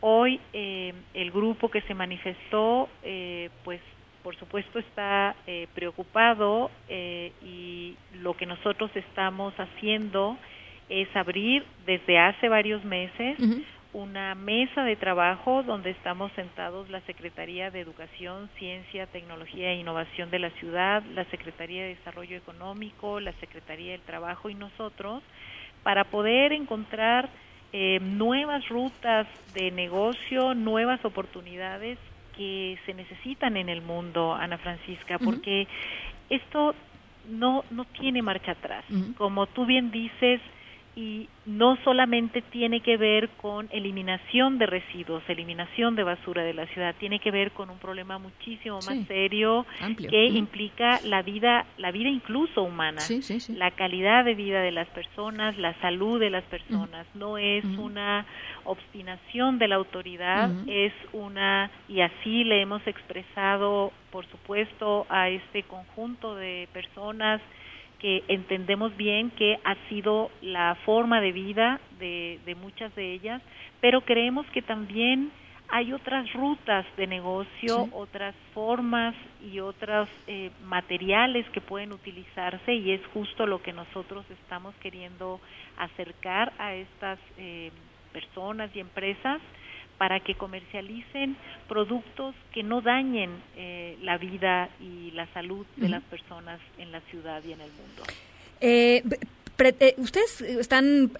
S24: Hoy eh, el grupo que se manifestó, eh, pues por supuesto está eh, preocupado y lo que nosotros estamos haciendo es abrir desde hace varios meses una mesa de trabajo donde estamos sentados la Secretaría de Educación, Ciencia, Tecnología e Innovación de la ciudad, la Secretaría de Desarrollo Económico, la Secretaría del Trabajo y nosotros para poder encontrar eh, nuevas rutas de negocio, nuevas oportunidades que se necesitan en el mundo, Ana Francisca, porque esto no, no tiene marcha atrás. Como tú bien dices, y no solamente tiene que ver con eliminación de residuos, eliminación de basura de la ciudad, tiene que ver con un problema muchísimo más serio que implica la vida, la vida incluso humana, la calidad de vida de las personas, la salud de las personas. No es una obstinación de la autoridad, es una y así le hemos expresado, por supuesto, a este conjunto de personas que entendemos bien que ha sido la forma de vida de, muchas de ellas, pero creemos que también hay otras rutas de negocio, otras formas y otros eh, materiales que pueden utilizarse y es justo lo que nosotros estamos queriendo acercar a estas eh, personas y empresas para que comercialicen productos que no dañen eh, la vida y la salud de las personas en la ciudad y en el mundo.
S2: Eh, eh, ¿Ustedes están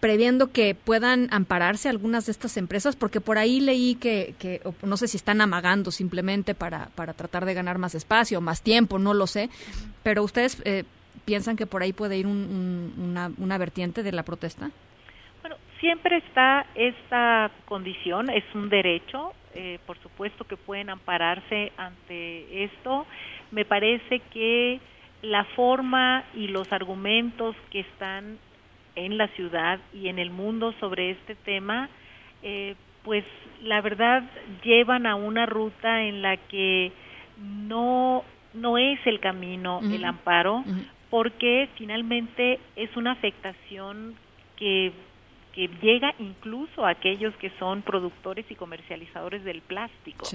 S2: previendo que puedan ampararse algunas de estas empresas? Porque por ahí leí que, no sé si están amagando simplemente para, para tratar de ganar más espacio, más tiempo, no lo sé, pero ¿ustedes piensan que por ahí puede ir una, una vertiente de la protesta?
S24: Siempre está esta condición, es un derecho, eh, por supuesto que pueden ampararse ante esto. Me parece que la forma y los argumentos que están en la ciudad y en el mundo sobre este tema, eh, pues la verdad llevan a una ruta en la que no no es el camino el amparo porque finalmente es una afectación que que llega incluso a aquellos que son productores y comercializadores del plástico.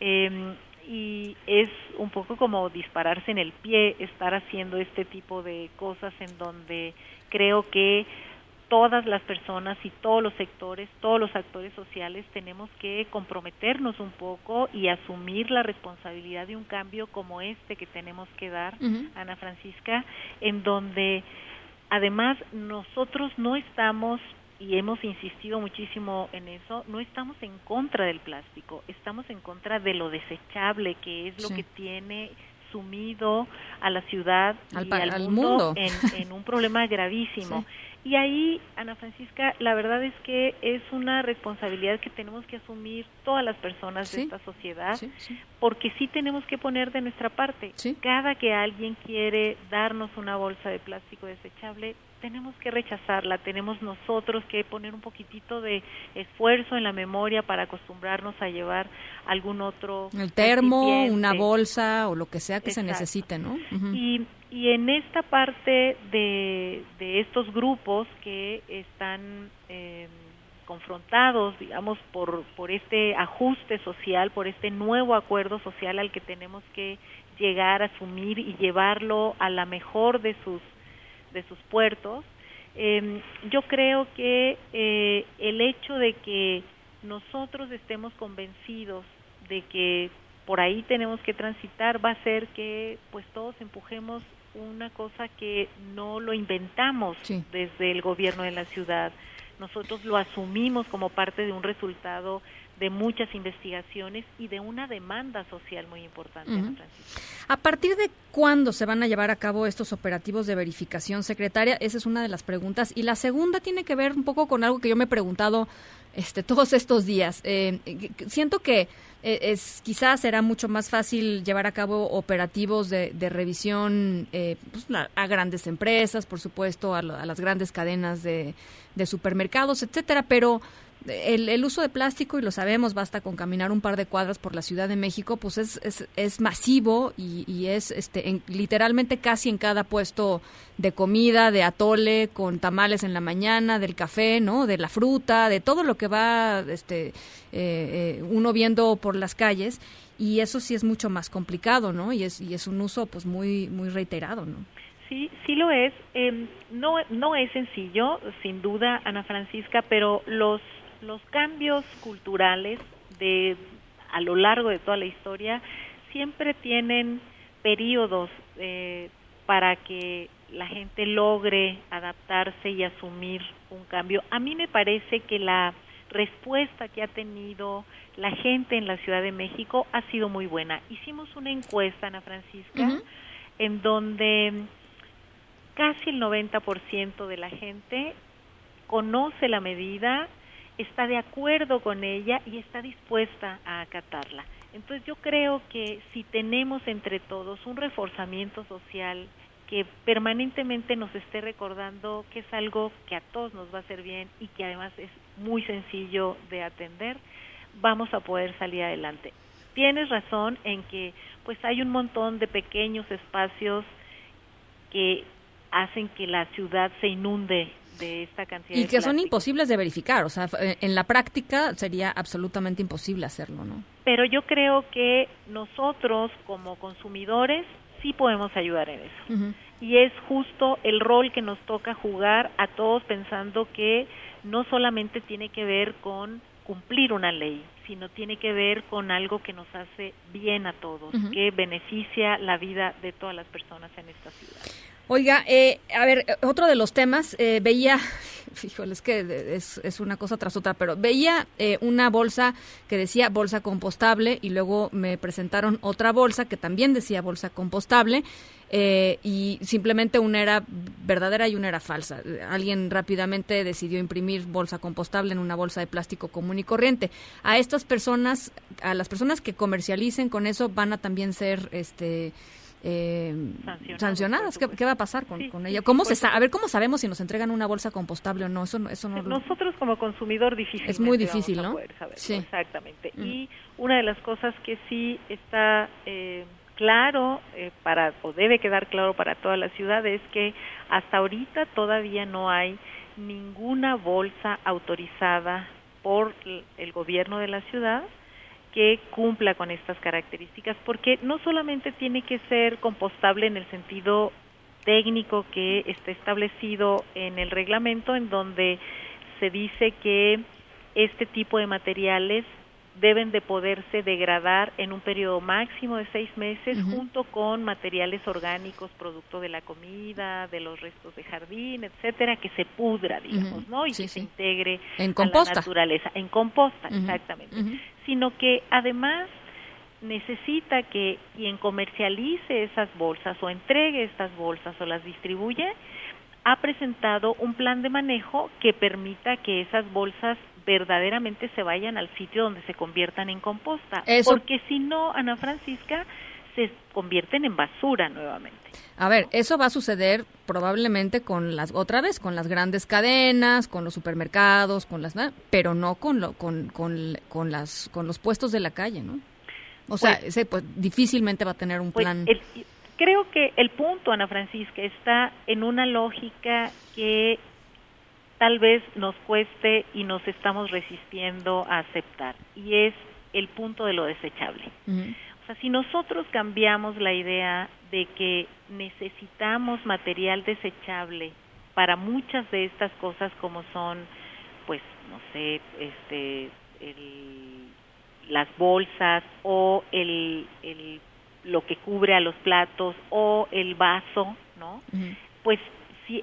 S24: Em, y es un poco como dispararse en el pie estar haciendo este tipo de cosas en donde creo que todas las personas y todos los sectores, todos los actores sociales tenemos que comprometernos un poco y asumir la responsabilidad de un cambio como este que tenemos que dar, Ana Francisca, en donde además nosotros no estamos y hemos insistido muchísimo en eso, no estamos en contra del plástico, estamos en contra de lo desechable que es lo que tiene sumido a la ciudad y al, mundo, En, un problema gravísimo. Y ahí, Ana Francisca, la verdad es que es una responsabilidad que tenemos que asumir todas las personas de esta sociedad, porque sí tenemos que poner de nuestra parte. Cada que alguien quiere darnos una bolsa de plástico desechable, tenemos que rechazarla, tenemos nosotros que poner un poquitito de esfuerzo en la memoria para acostumbrarnos a llevar algún otro
S2: el termo, una bolsa o lo que sea que se necesite, ¿no?
S24: Y y en esta parte de, de estos grupos que están eh, confrontados, digamos, por, por este ajuste social, por este nuevo acuerdo social al que tenemos que llegar, asumir y llevarlo a la mejor de sus de sus puertos. Eh, yo creo que eh, el hecho de que nosotros estemos convencidos de que por ahí tenemos que transitar va a ser que pues todos empujemos una cosa que no lo inventamos desde el gobierno de la ciudad. Nosotros lo asumimos como parte de un resultado de muchas investigaciones y de una demanda social muy importante.
S2: ¿A partir de cuándo se van a llevar a cabo estos operativos de verificación, secretaria? Esa es una de las preguntas. Y la segunda tiene que ver un poco con algo que yo me he preguntado este, todos estos días. Eh, siento que eh, es quizás será mucho más fácil llevar a cabo operativos de, revisión eh, pues, a grandes empresas, por supuesto, a, a las grandes cadenas de, de supermercados, etcétera, pero el, uso de plástico, y lo sabemos, basta con caminar un par de cuadras por la Ciudad de México, pues es, es, masivo y, es este, literalmente casi en cada puesto de comida, de atole, con tamales en la mañana, del café, ¿no? De la fruta, de todo lo que va este, eh, eh, uno viendo por las calles. Y eso sí es mucho más complicado, ¿no? Y es, y es un uso pues muy, muy reiterado, ¿no?
S24: Sí, sí lo es. Em, no, no es sencillo, sin duda, Ana Francisca, pero los los cambios culturales de a lo largo de toda la historia siempre tienen periodos eh, para que la gente logre adaptarse y asumir un cambio. A mí me parece que la respuesta que ha tenido la gente en la Ciudad de México ha sido muy buena. Hicimos una encuesta, Ana Francisca, en donde casi el 90% de la gente conoce la medida, está de acuerdo con ella y está dispuesta a acatarla. Entonces yo creo que si tenemos entre todos un reforzamiento social que permanentemente nos esté recordando que es algo que a todos nos va a hacer bien y que además es muy sencillo de atender, vamos a poder salir adelante. Tienes razón en que pues hay un montón de pequeños espacios que hacen que la ciudad se inunde de esta cantidad
S2: y que son imposibles de verificar, o sea, en la práctica sería absolutamente imposible hacerlo, ¿no?
S24: Pero yo creo que nosotros como consumidores sí podemos ayudar en eso. Y es justo el rol que nos toca jugar a todos pensando que no solamente tiene que ver con cumplir una ley, sino tiene que ver con algo que nos hace bien a todos, que beneficia la vida de todas las personas en esta ciudad.
S2: Oiga, eh, a ver, otro de los temas, eh, veía, fíjole, es que es, una cosa tras otra, pero veía eh, una bolsa que decía bolsa compostable y luego me presentaron otra bolsa que también decía bolsa compostable y simplemente una era verdadera y una era falsa. Alguien rápidamente decidió imprimir bolsa compostable en una bolsa de plástico común y corriente. A estas personas, a las personas que comercialicen con eso, van a también ser, este, eh, sancionadas. ¿Qué, va a pasar con, ella? ¿Cómo se a ver, ¿cómo sabemos si nos entregan una bolsa compostable o no? Eso, eso no
S24: Nosotros como consumidor difícil.
S2: Es muy difícil, ¿no?
S24: Sí. Exactamente. Mm. Y una de las cosas que sí está eh, claro eh, para o debe quedar claro para toda la ciudad es que hasta ahorita todavía no hay ninguna bolsa autorizada por el gobierno de la ciudad que cumpla con estas características, porque no solamente tiene que ser compostable en el sentido técnico que está establecido en el reglamento, en donde se dice que este tipo de materiales deben de poderse degradar en un periodo máximo de seis meses junto con materiales orgánicos producto de la comida, de los restos de jardín, etcétera, que se pudra, digamos, ¿no? Y que se integre
S2: en
S24: a la naturaleza, en composta, exactamente. Sino que además necesita que quien comercialice esas bolsas o entregue estas bolsas o las distribuye ha presentado un plan de manejo que permita que esas bolsas verdaderamente se vayan al sitio donde se conviertan en composta. Porque si no, Ana Francisca, se convierten en basura nuevamente.
S2: A ver, eso va a suceder probablemente con las otra vez con las grandes cadenas, con los supermercados, con las pero no con lo con, con, con las con los puestos de la calle, ¿no? O sea, pues ese pues difícilmente va a tener un
S24: pues,
S2: plan.
S24: creo que el punto, Ana Francisca, está en una lógica que tal vez nos cueste y nos estamos resistiendo a aceptar, y es el punto de lo desechable. O sea, si nosotros cambiamos la idea de que necesitamos material desechable para muchas de estas cosas como son, pues, no sé, este, las bolsas o el, el, lo que cubre a los platos o el vaso, ¿no? Pues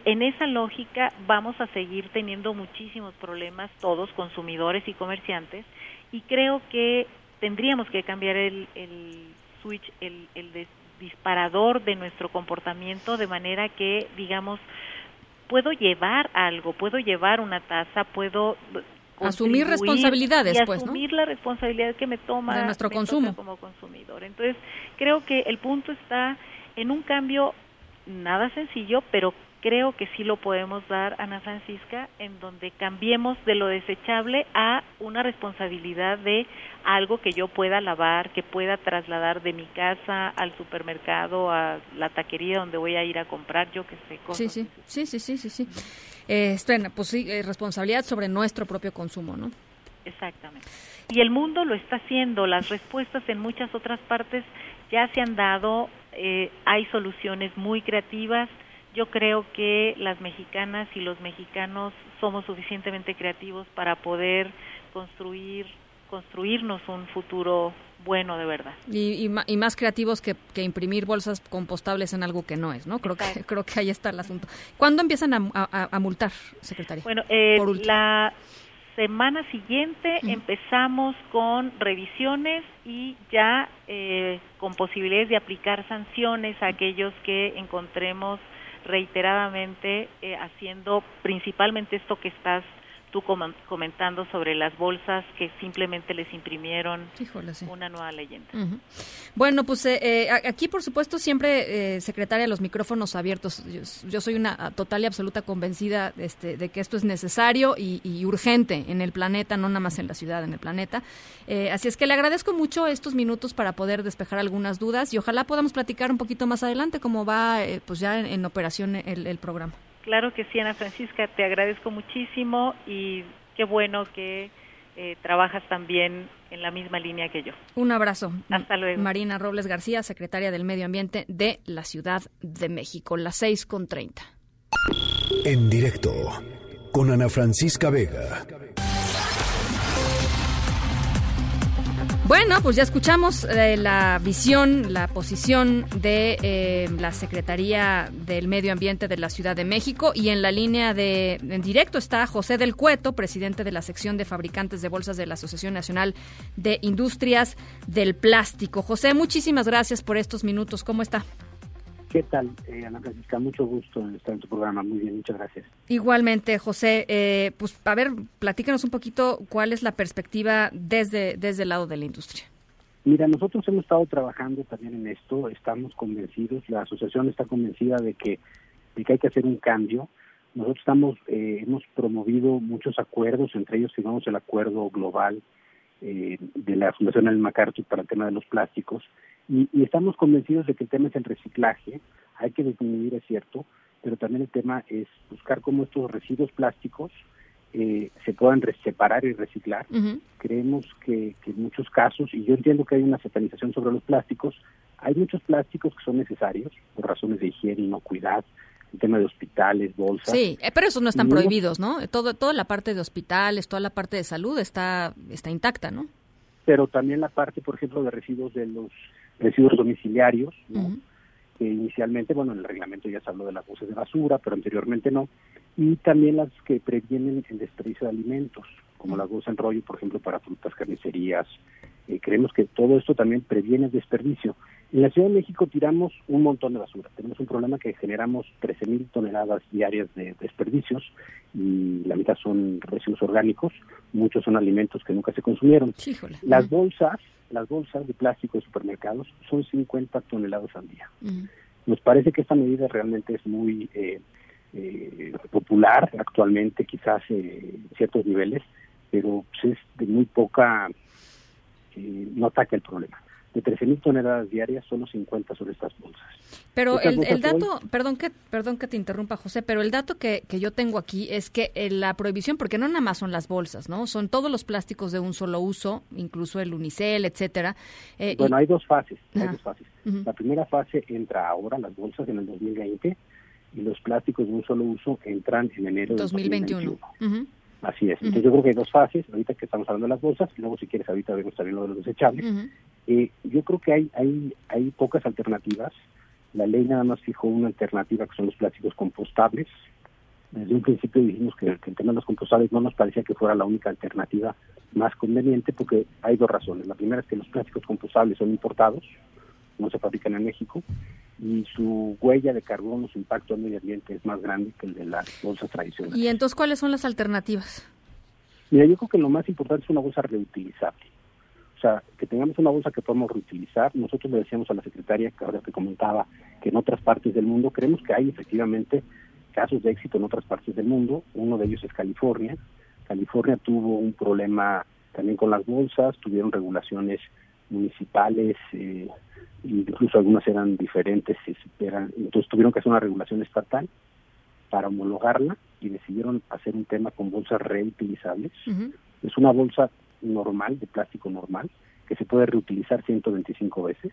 S24: en esa lógica vamos a seguir teniendo muchísimos problemas todos, consumidores y comerciantes, y creo que tendríamos que cambiar el, el switch, el, el disparador de nuestro comportamiento de manera que, digamos, puedo llevar algo, puedo llevar una taza, puedo
S2: asumir responsabilidades,
S24: y
S2: pues,
S24: asumir la responsabilidad que me toma
S2: de nuestro consumo
S24: como consumidor. Entonces, creo que el punto está en un cambio nada sencillo, pero creo que sí lo podemos dar, Ana Francisca, en donde cambiemos de lo desechable a una responsabilidad de algo que yo pueda lavar, que pueda trasladar de mi casa al supermercado, a la taquería donde voy a ir a comprar, yo que sé, cosas.
S2: Sí, sí, sí, sí, sí, sí. Eh, pues sí, eh, responsabilidad sobre nuestro propio consumo, ¿no?
S24: Exactamente. Y el mundo lo está haciendo, las respuestas en muchas otras partes ya se han dado, eh, hay soluciones muy creativas, yo creo que las mexicanas y los mexicanos somos suficientemente creativos para poder construir construirnos un futuro bueno de verdad.
S2: Y, y, más creativos que, que, imprimir bolsas compostables en algo que no es, ¿no? Creo que creo que ahí está el asunto. ¿Cuándo empiezan a, multar, secretaria?
S24: Bueno, eh, la semana siguiente empezamos con revisiones y ya eh, con posibilidades de aplicar sanciones a aquellos que encontremos reiteradamente eh, haciendo principalmente esto que estás tú comentando sobre las bolsas que simplemente les imprimieron una nueva leyenda.
S2: Bueno, pues eh, eh, aquí, por supuesto, siempre, eh, secretaria, los micrófonos abiertos. Yo, soy una total y absoluta convencida este, de que esto es necesario y, urgente en el planeta, no nada más en la ciudad, en el planeta. así es que le agradezco mucho estos minutos para poder despejar algunas dudas y ojalá podamos platicar un poquito más adelante cómo va pues ya en, operación el programa.
S24: Claro que sí, Ana Francisca, te agradezco muchísimo y qué bueno que eh, trabajas también en la misma línea que yo.
S2: Un abrazo.
S24: Hasta luego.
S2: Marina Robles García, secretaria del Medio Ambiente de la Ciudad de México, las seis con treinta.
S1: En directo con Ana Francisca Vega.
S2: Bueno, pues ya escuchamos eh, la visión, la posición de eh, la Secretaría del Medio Ambiente de la Ciudad de México y en la línea de en directo está José del Cueto, presidente de la sección de fabricantes de bolsas de la Asociación Nacional de Industrias del Plástico. José, muchísimas gracias por estos minutos. ¿Cómo está?
S25: ¿Qué tal, eh, Ana Francisca? Mucho gusto en estar en tu programa. Muy bien, muchas gracias.
S2: Igualmente, José. Eh, pues, a ver, platícanos un poquito cuál es la perspectiva desde, desde el lado de la industria.
S25: Mira, nosotros hemos estado trabajando también en esto, estamos convencidos, la asociación está convencida de que, de que hay que hacer un cambio. Nosotros estamos, eh, hemos promovido muchos acuerdos, entre ellos firmamos el acuerdo global eh, de la Fundación El MacArthur para el tema de los plásticos, y, estamos convencidos de que el tema es el reciclaje, hay que disminuir, es cierto, pero también el tema es buscar cómo estos residuos plásticos eh, se puedan separar y reciclar. Creemos que, en muchos casos, y yo entiendo que hay una satanización sobre los plásticos, hay muchos plásticos que son necesarios por razones de higiene, inocuidad, el tema de hospitales, bolsas.
S2: Sí, eh, pero esos no están prohibidos, ¿no? Todo, toda la parte de hospitales, toda la parte de salud está, está intacta, ¿no?
S25: Pero también la parte, por ejemplo, de residuos de los residuos domiciliarios, que inicialmente, bueno, en el reglamento ya se habló de las bolsas de basura, pero anteriormente no, y también las que previenen el desperdicio de alimentos, como las bolsas en rollo, por ejemplo, para frutas, carnicerías. Eh, creemos que todo esto también previene el desperdicio. En la Ciudad de México tiramos un montón de basura. Tenemos un problema que generamos 13.000 toneladas diarias de desperdicios y la mitad son residuos orgánicos, muchos son alimentos que nunca se consumieron. Las bolsas las bolsas de plástico de supermercados son 50 toneladas al día. Nos parece que esta medida realmente es muy eh, eh, popular actualmente, quizás eh, en ciertos niveles, pero pues, es de muy poca, no ataca el problema de 13.000 toneladas diarias, solo 50 sobre estas bolsas.
S2: Pero el, dato, perdón que perdón que te interrumpa, José, pero el dato que, que yo tengo aquí es que eh, la prohibición, porque no nada más son las bolsas, ¿no? Son todos los plásticos de un solo uso, incluso el unicel, etcétera.
S25: Eh, bueno, hay dos fases. Hay dos fases. La primera fase entra ahora, las bolsas en el 2020, y los plásticos de un solo uso entran en enero de 2021. Así es. Entonces yo creo que hay dos fases, ahorita que estamos hablando de las bolsas, y luego si quieres ahorita vemos también lo de los desechables. Eh, yo creo que hay, hay, hay pocas alternativas. La ley nada más fijó una alternativa que son los plásticos compostables. Desde un principio dijimos que, el tema de los compostables no nos parecía que fuera la única alternativa más conveniente porque hay dos razones. La primera es que los plásticos compostables son importados, no se fabrican en México, y su huella de carbono, su impacto el medio ambiente es más grande que el de las bolsas tradicionales.
S2: ¿Y entonces cuáles son las alternativas?
S25: Mira, yo creo que lo más importante es una bolsa reutilizable. O sea, que tengamos una bolsa que podamos reutilizar. Nosotros le decíamos a la secretaria, que ahora que comentaba, que en otras partes del mundo, creemos que hay efectivamente casos de éxito en otras partes del mundo. Uno de ellos es California. California tuvo un problema también con las bolsas, tuvieron regulaciones municipales, eh, incluso algunas eran diferentes, eran, entonces tuvieron que hacer una regulación estatal para homologarla y decidieron hacer un tema con bolsas reutilizables. Es una bolsa normal, de plástico normal, que se puede reutilizar 125 veces.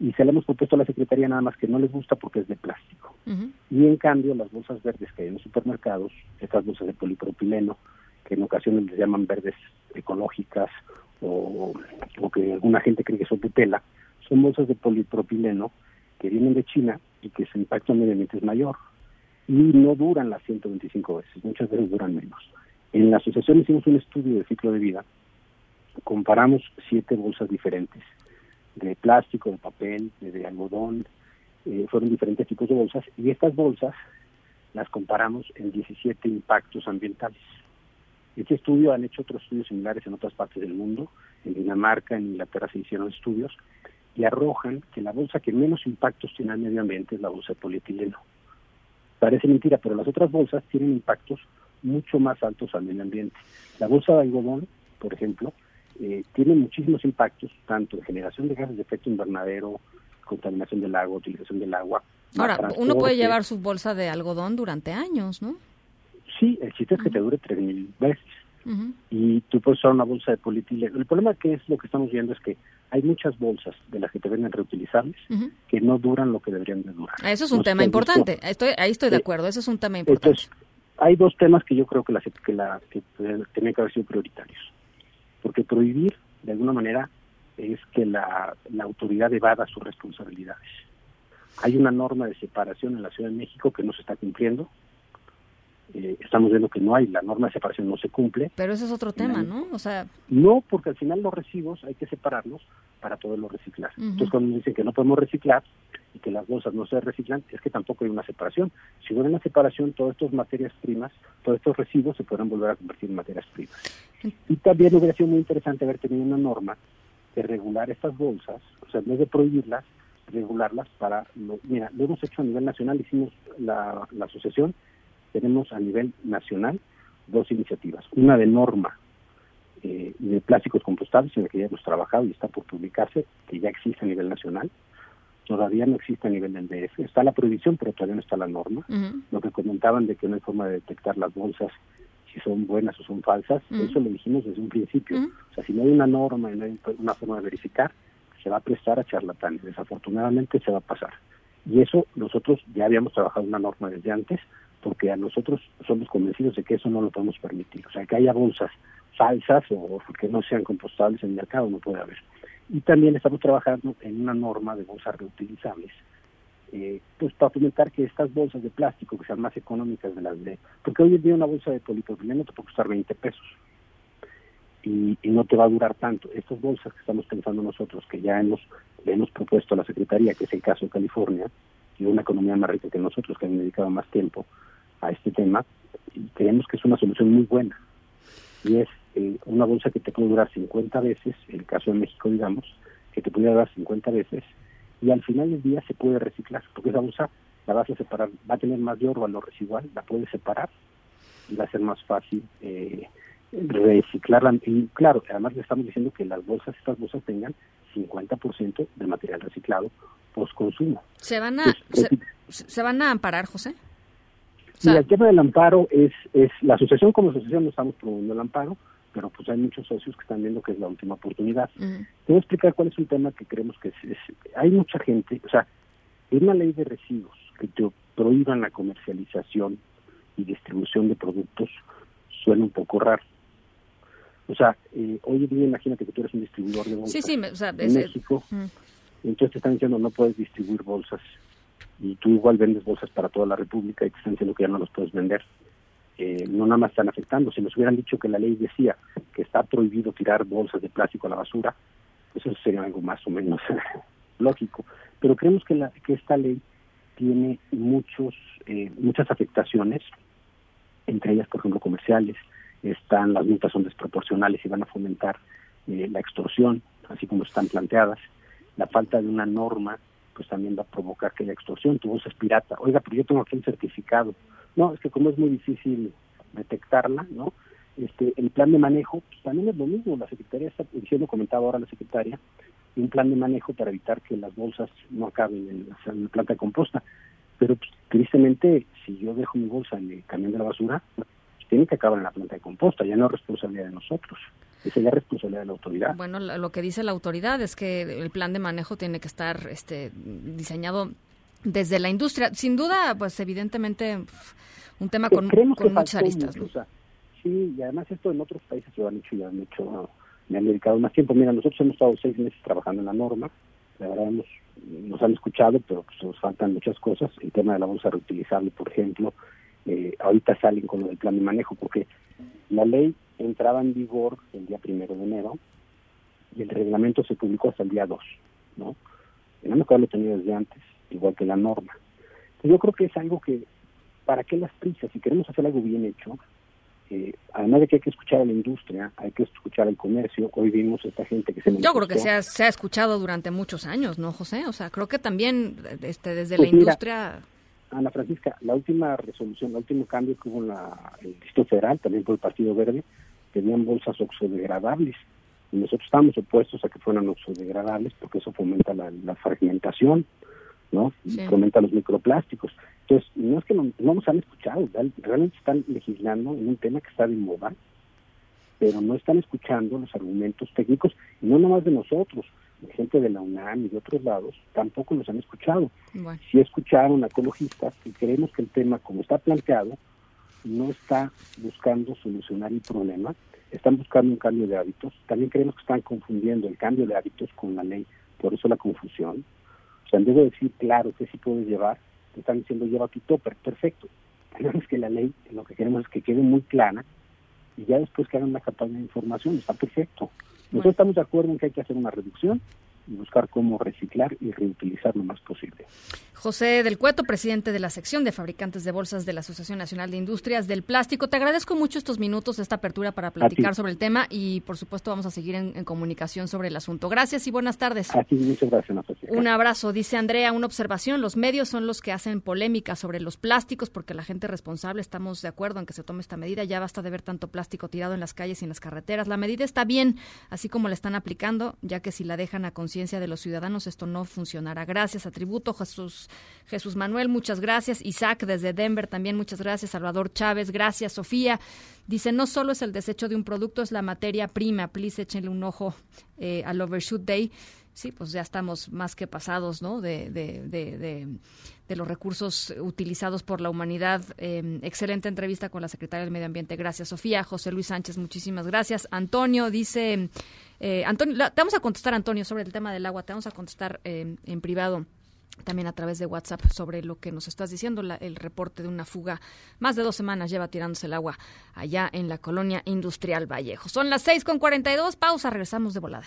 S25: Y se le hemos propuesto a la Secretaría nada más que no les gusta porque es de plástico. Y en cambio, las bolsas verdes que hay en los supermercados, estas bolsas de polipropileno, que en ocasiones les llaman verdes ecológicas o, que alguna gente cree que son de tela, son bolsas de polipropileno que vienen de China y que su impacto medio ambiente es mayor. Y no duran las 125 veces, muchas veces duran menos. En la asociación hicimos un estudio de ciclo de vida, comparamos siete bolsas diferentes, de plástico, de papel, de, algodón, eh, fueron diferentes tipos de bolsas y estas bolsas las comparamos en 17 impactos ambientales. Este estudio han hecho otros estudios similares en otras partes del mundo, en Dinamarca, en Inglaterra se hicieron estudios y arrojan que la bolsa que menos impactos tiene al medio ambiente es la bolsa de polietileno. Parece mentira, pero las otras bolsas tienen impactos mucho más altos al medio ambiente. La bolsa de algodón, por ejemplo, eh, tiene muchísimos impactos, tanto de generación de gases de efecto invernadero, contaminación del agua, utilización del agua.
S2: Ahora, uno puede llevar su bolsa de algodón durante años, ¿no?
S25: Sí, el chiste es que te dure 3.000 veces. Y tú puedes usar una bolsa de polietileno. El problema que es lo que estamos viendo es que hay muchas bolsas de las que te venden reutilizables que no duran lo que deberían de durar.
S2: Eso es un tema importante. Estoy, ahí estoy de acuerdo. Eso es un tema importante.
S25: Entonces, hay dos temas que yo creo que, las, que, la, que tienen que haber sido prioritarios. Porque prohibir, de alguna manera, es que la, la autoridad evada sus responsabilidades. Hay una norma de separación en la Ciudad de México que no se está cumpliendo. Eh, estamos viendo que no hay, la norma de separación no se cumple.
S2: Pero ese es otro tema, ¿no? O sea...
S25: No, porque al final los residuos hay que separarlos para poderlos reciclar. Entonces cuando dicen que no podemos reciclar y que las bolsas no se reciclan, es que tampoco hay una separación. Si hubiera una separación, todas estas materias primas, todos estos residuos se podrán volver a convertir en materias primas. Y también hubiera sido muy interesante haber tenido una norma de regular estas bolsas, o sea, en vez de prohibirlas, regularlas para, mira, lo hemos hecho a nivel nacional, hicimos la, la asociación, tenemos a nivel nacional dos iniciativas, una de norma eh, de plásticos compostables, en la que ya hemos trabajado y está por publicarse, que ya existe a nivel nacional, todavía no existe a nivel del DF, está la prohibición, pero todavía no está la norma, lo que comentaban de que no hay forma de detectar las bolsas si son buenas o son falsas, eso lo dijimos desde un principio. O sea, si no hay una norma y no hay una forma de verificar, se va a prestar a charlatanes. Desafortunadamente se va a pasar. Y eso nosotros ya habíamos trabajado una norma desde antes, porque a nosotros somos convencidos de que eso no lo podemos permitir. O sea, que haya bolsas falsas o que no sean compostables en el mercado, no puede haber. Y también estamos trabajando en una norma de bolsas reutilizables eh, pues para fomentar que estas bolsas de plástico que sean más económicas de las de... Porque hoy en día una bolsa de polipropileno te puede costar 20 pesos y, no te va a durar tanto. Estas bolsas que estamos pensando nosotros, que ya hemos hemos propuesto a la Secretaría, que es el caso de California, y una economía más rica que nosotros, que han dedicado más tiempo a este tema, y creemos que es una solución muy buena. Y es eh, una bolsa que te puede durar 50 veces, el caso de México, digamos, que te puede durar 50 veces, y al final del día se puede reciclar, porque esa bolsa la vas a separar, va a tener mayor valor residual, la puedes separar y va a ser más fácil eh, reciclarla. Y claro, además le estamos diciendo que las bolsas, estas bolsas tengan 50% de material reciclado post consumo.
S2: ¿Se van a, se, van a amparar, José?
S25: Y el tema del amparo es, es la asociación como asociación no estamos promoviendo el amparo, pero pues hay muchos socios que están viendo que es la última oportunidad. Te voy a explicar cuál es un tema que creemos que es, hay mucha gente, o sea, es una ley de residuos que te prohíban la comercialización y distribución de productos suena un poco raro. O sea, eh, hoy en día imagínate que tú eres un distribuidor de bolsas en México, entonces te están diciendo no puedes distribuir bolsas y tú igual vendes bolsas para toda la República y te están diciendo que ya no los puedes vender. Eh, no nada más están afectando. Si nos hubieran dicho que la ley decía que está prohibido tirar bolsas de plástico a la basura, eso sería algo más o menos lógico. Pero creemos que, la, que esta ley tiene muchos eh, muchas afectaciones, entre ellas, por ejemplo, comerciales. Están las multas son desproporcionales y van a fomentar eh, la extorsión, así como están planteadas. La falta de una norma, pues también va a provocar que haya extorsión. Tu bolsa es pirata. Oiga, pero yo tengo aquí un certificado no, es que como es muy difícil detectarla, ¿no? Este, el plan de manejo pues, también es lo mismo. La Secretaría está diciendo, comentaba ahora la Secretaria, un plan de manejo para evitar que las bolsas no acaben en la, planta de composta. Pero pues, tristemente, si yo dejo mi bolsa en el camión de la basura, pues, tiene que acabar en la planta de composta, ya no es responsabilidad de nosotros. Esa responsabilidad de la autoridad.
S2: Bueno, lo que dice la autoridad es que el plan de manejo tiene que estar este, diseñado desde la industria. Sin duda, pues evidentemente un tema con, muchas aristas.
S25: sí, y además esto en otros países lo han hecho y han hecho, me han dedicado más tiempo. Mira, nosotros hemos estado seis meses trabajando en la norma, la verdad hemos, nos han escuchado, pero pues nos faltan muchas cosas. El tema de la bolsa reutilizable, por ejemplo, eh, ahorita salen con lo del plan de manejo, porque la ley entraba en vigor el día primero de enero y el reglamento se publicó hasta el día 2, ¿no? No me acuerdo lo tenido desde antes igual que la norma. Yo creo que es algo que, ¿para qué las prisas? Si queremos hacer algo bien hecho, eh, además de que hay que escuchar a la industria, hay que escuchar al comercio. Hoy vimos esta gente que se
S2: Yo creo que se ha, se ha escuchado durante muchos años, ¿no, José? O sea, creo que también este, desde
S25: Pues
S2: la
S25: mira,
S2: industria...
S25: Ana Francisca, la última resolución, el último cambio que hubo en la, el Distrito Federal, también por el Partido Verde, tenían bolsas oxodegradables. Y nosotros estamos opuestos a que fueran oxodegradables porque eso fomenta la, la fragmentación, ¿no? Y
S26: Sí.
S25: fomenta los microplásticos. Entonces, no es que no, no nos han escuchado, real- realmente están legislando en un tema que está de moda, pero no están escuchando los argumentos técnicos, y no nomás de nosotros, de gente de la UNAM y de otros lados, tampoco los han escuchado
S2: Bueno.
S25: sí escucharon a ecologistas y creemos que el tema, como está planteado, no está buscando solucionar el problema, están buscando un cambio de hábitos. También creemos que están confundiendo el cambio de hábitos con la ley, por eso la confusión. O sea, en vez de decir, claro, que sí puedes llevar, te están diciendo, lleva tu topper, perfecto. Tenemos que la ley, lo que queremos es que quede muy clara y ya después que hagan una campaña de información, está perfecto. Nosotros
S2: Bueno.
S25: estamos de acuerdo en que hay que hacer una reducción y buscar cómo reciclar y reutilizar lo más posible.
S2: José del Cueto, presidente de la sección de fabricantes de bolsas de la Asociación Nacional de Industrias del Plástico. Te agradezco mucho estos minutos, esta apertura para platicar
S25: ti.
S2: sobre el tema y, por supuesto, vamos a seguir en, en comunicación sobre el asunto. Gracias y buenas tardes.
S25: A ti, muchas gracias.
S2: Un abrazo, dice Andrea, una observación. Los medios son los que hacen polémica sobre los plásticos porque la gente responsable estamos de acuerdo en que se tome esta medida. Ya basta de ver tanto plástico tirado en las calles y en las carreteras. La medida está bien, así como la están aplicando, ya que si la dejan a conciencia de los ciudadanos esto no funcionará. Gracias, atributo Jesús Jesús Manuel, muchas gracias. Isaac desde Denver también, muchas gracias. Salvador Chávez, gracias. Sofía dice, no solo es el desecho de un producto, es la materia prima. Please échenle un ojo eh, al Overshoot Day. Sí, pues ya estamos más que pasados, ¿no? De, de, de, de, los recursos utilizados por la humanidad. Eh, excelente entrevista con la secretaria del Medio Ambiente. Gracias, Sofía. José Luis Sánchez, muchísimas gracias. Antonio dice, eh, Antonio, te vamos a contestar, Antonio, sobre el tema del agua. Te vamos a contestar eh, en privado también a través de WhatsApp sobre lo que nos estás diciendo, la- el reporte de una fuga. Más de dos semanas lleva tirándose el agua allá en la colonia industrial Vallejo. Son las seis con 42, pausa, regresamos de volada.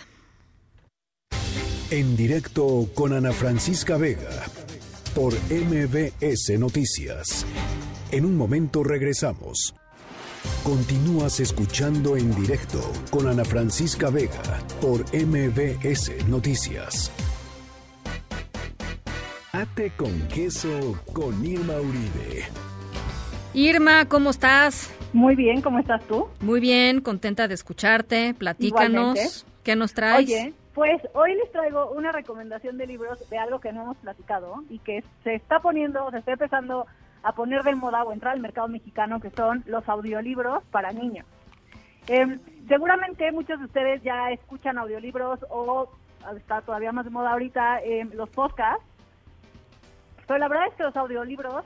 S1: En directo con Ana Francisca Vega por MBS Noticias. En un momento regresamos. Continúas escuchando en directo con Ana Francisca Vega por MBS Noticias. Ate con queso con Irma Uribe.
S2: Irma, ¿cómo estás?
S26: Muy bien, ¿cómo estás tú?
S2: Muy bien, contenta de escucharte. Platícanos.
S26: Igualmente.
S2: ¿Qué nos traes?
S26: Oye, pues hoy les traigo una recomendación de libros de algo que no hemos platicado y que se está poniendo, se está empezando a poner de moda o entrar al mercado mexicano, que son los audiolibros para niños. Eh, seguramente muchos de ustedes ya escuchan audiolibros o está todavía más de moda ahorita eh, los podcasts, pero la verdad es que los audiolibros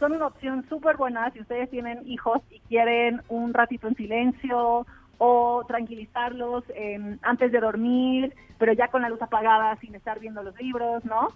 S26: son una opción súper buena si ustedes tienen hijos y quieren un ratito en silencio o tranquilizarlos eh, antes de dormir, pero ya con la luz apagada sin estar viendo los libros, ¿no?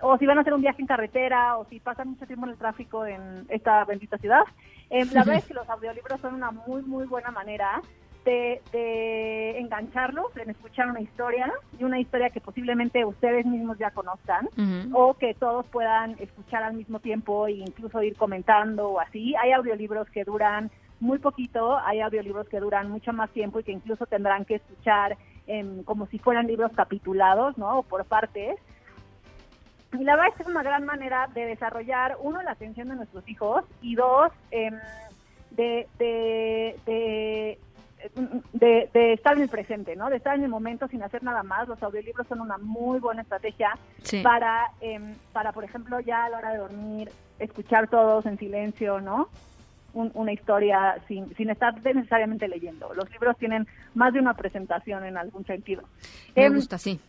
S26: O si van a hacer un viaje en carretera o si pasan mucho tiempo en el tráfico en esta bendita ciudad. Eh, la verdad es que los audiolibros son una muy, muy buena manera de, de engancharlos en escuchar una historia y una historia que posiblemente ustedes mismos ya conozcan o que todos puedan escuchar al mismo tiempo e incluso ir comentando o así. Hay audiolibros que duran muy poquito, hay audiolibros que duran mucho más tiempo y que incluso tendrán que escuchar em, como si fueran libros capitulados, ¿no? O por partes. Y la verdad es que es una gran manera de desarrollar, uno, la atención de nuestros hijos y dos, em, de, de, de, de, de estar en el presente, ¿no? De estar en el momento sin hacer nada más. Los audiolibros son una muy buena estrategia
S2: Sí.
S26: para, em, para, por ejemplo, ya a la hora de dormir, escuchar todos en silencio, ¿no? Un- una historia sin, sin estar necesariamente leyendo. Los libros tienen más de una presentación en algún sentido.
S2: Me
S26: Em,
S2: gusta, sí.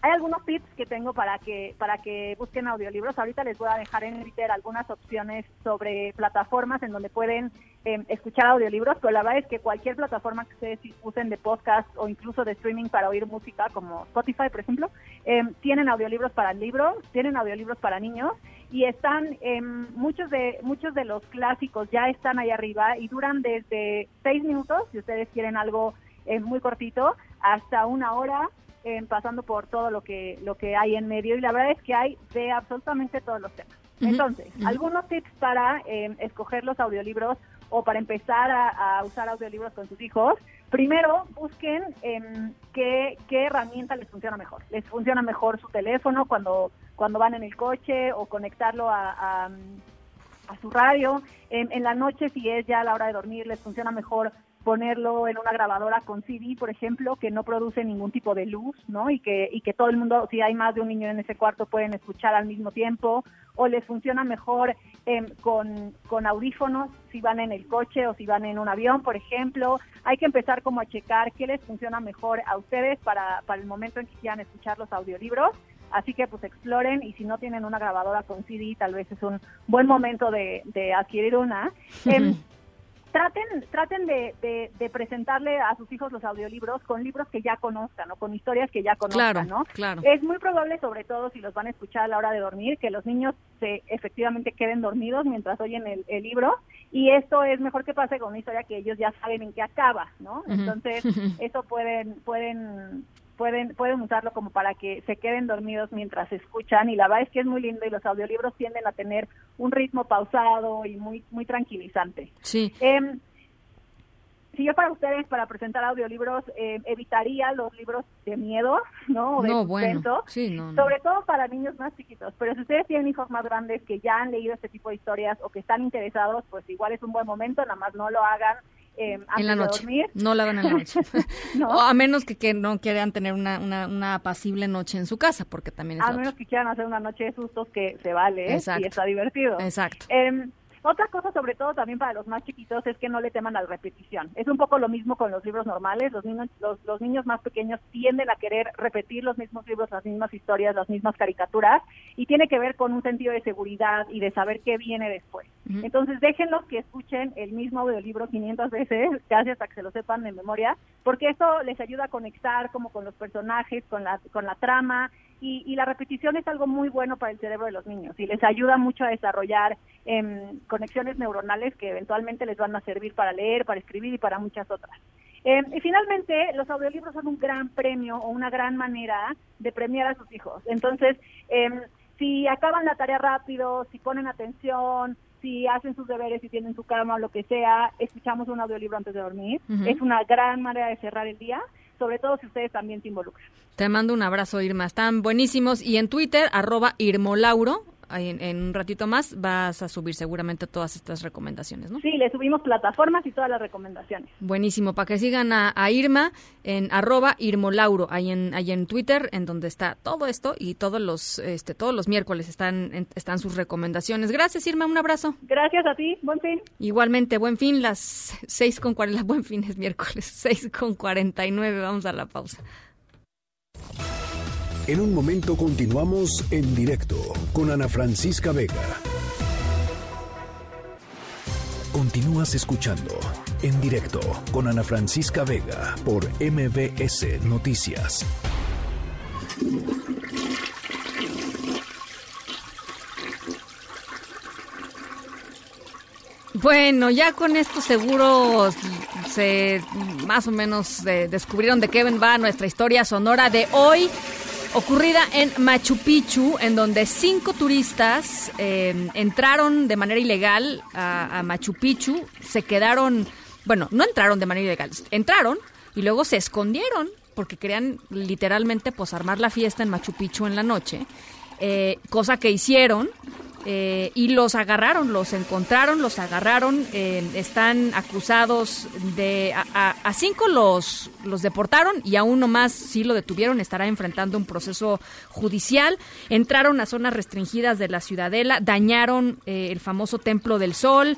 S26: hay algunos tips que tengo para que para que busquen audiolibros. Ahorita les voy a dejar en Twitter algunas opciones sobre plataformas en donde pueden eh, escuchar audiolibros, pero la verdad es que cualquier plataforma que ustedes usen de podcast o incluso de streaming para oír música, como Spotify, por ejemplo, eh, tienen audiolibros para libros, tienen audiolibros para niños y están em, muchos de muchos de los clásicos ya están ahí arriba y duran desde seis minutos si ustedes quieren algo eh, muy cortito hasta una hora eh, pasando por todo lo que lo que hay en medio y la verdad es que hay de absolutamente todos los temas. Entonces, algunos tips para eh, escoger los audiolibros o para empezar a, a usar audiolibros con sus hijos. Primero, busquen em, qué, qué herramienta les funciona mejor. ¿Les funciona mejor su teléfono cuando, cuando van en el coche o conectarlo a, a, su radio? En, en la noche, si es ya la hora de dormir, les funciona mejor ponerlo en una grabadora con CD, por ejemplo, que no produce ningún tipo de luz, ¿no? Y que, y que todo el mundo, si hay más de un niño en ese cuarto, pueden escuchar al mismo tiempo, o les funciona mejor em, con, con audífonos si van en el coche o si van en un avión, por ejemplo. Hay que empezar como a checar qué les funciona mejor a ustedes para, para el momento en que quieran escuchar los audiolibros. Así que pues exploren y si no tienen una grabadora con CD, tal vez es un buen momento de, de adquirir una. Em, traten, traten de, de- de presentarle a sus hijos los audiolibros con libros que ya conozcan o con historias que ya conozcan,
S2: Claro,
S26: ¿no?
S2: claro.
S26: Es muy probable, sobre todo si los van a escuchar a la hora de dormir, que los niños se efectivamente queden dormidos mientras oyen el, el libro y esto es mejor que pase con una historia que ellos ya saben en qué acaba, ¿no? Entonces, eso pueden pueden pueden pueden usarlo como para que se queden dormidos mientras escuchan y la verdad es que es muy lindo y los audiolibros tienden a tener un ritmo pausado y muy muy tranquilizante.
S2: Sí.
S26: Em, si yo para ustedes, para presentar audiolibros, eh, evitaría los libros de miedo, ¿no? O de
S2: No, bueno. Sí, no, no.
S26: sobre todo para niños más chiquitos. Pero si ustedes tienen hijos más grandes que ya han leído este tipo de historias o que están interesados, pues igual es un buen momento, nada más no lo hagan eh, antes
S2: en la
S26: de
S2: noche.
S26: dormir.
S2: No la hagan en la noche.
S26: No.
S2: O a menos que, que no quieran tener una, una, una apacible noche en su casa, porque también es
S26: A menos que quieran hacer una noche de sustos que se vale ¿eh?
S2: Exacto.
S26: y está divertido.
S2: Exacto.
S26: Em, otra cosa, sobre todo también para los más chiquitos, es que no le teman a la repetición. Es un poco lo mismo con los libros normales. Los niños, los, los niños más pequeños tienden a querer repetir los mismos libros, las mismas historias, las mismas caricaturas, y tiene que ver con un sentido de seguridad y de saber qué viene después. Entonces, déjenlos que escuchen el mismo audiolibro 500 veces, casi hasta que se lo sepan de memoria, porque eso les ayuda a conectar como con los personajes, con la, con la trama, y, y la repetición es algo muy bueno para el cerebro de los niños y les ayuda mucho a desarrollar em, conexiones neuronales que eventualmente les van a servir para leer, para escribir y para muchas otras. Em, y finalmente, los audiolibros son un gran premio o una gran manera de premiar a sus hijos. Entonces, em, si acaban la tarea rápido, si ponen atención, si hacen sus deberes, si tienen su cama o lo que sea, escuchamos un audiolibro antes de dormir. Es una gran manera de cerrar el día, sobre todo si ustedes también se involucran.
S2: Te mando un abrazo, Irma. Están buenísimos. Y en Twitter, arroba Irmolauro. En, en un ratito más vas a subir seguramente todas estas recomendaciones, ¿no?
S26: Sí, le subimos plataformas y todas las recomendaciones.
S2: Buenísimo, para que sigan a, a Irma en arroba Irmolauro, ahí en, ahí en Twitter, en donde está todo esto y todos los, este, todos los miércoles están, en- están sus recomendaciones. Gracias, Irma, un abrazo.
S26: Gracias a ti, buen fin.
S2: Igualmente, buen fin, las seis con cuarenta, buen fin es miércoles, seis con cuarenta y nueve, vamos a la pausa.
S1: En un momento continuamos en directo con Ana Francisca Vega. Continúas escuchando en directo con Ana Francisca Vega por MBS Noticias.
S2: Bueno, ya con esto seguros se más o menos eh, descubrieron de qué va nuestra historia sonora de hoy, ocurrida en Machu Picchu, en donde cinco turistas eh, entraron de manera ilegal a, Machu Picchu, se quedaron, bueno, no entraron de manera ilegal, entraron y luego se escondieron porque querían literalmente pues armar la fiesta en Machu Picchu en la noche, eh, cosa que hicieron. Eh, y los agarraron, los encontraron, los agarraron, eh, están acusados de... A, a- cinco los, los deportaron y a uno más sí lo detuvieron, estará enfrentando un proceso judicial. Entraron a zonas restringidas de la ciudadela, dañaron eh, el famoso Templo del Sol,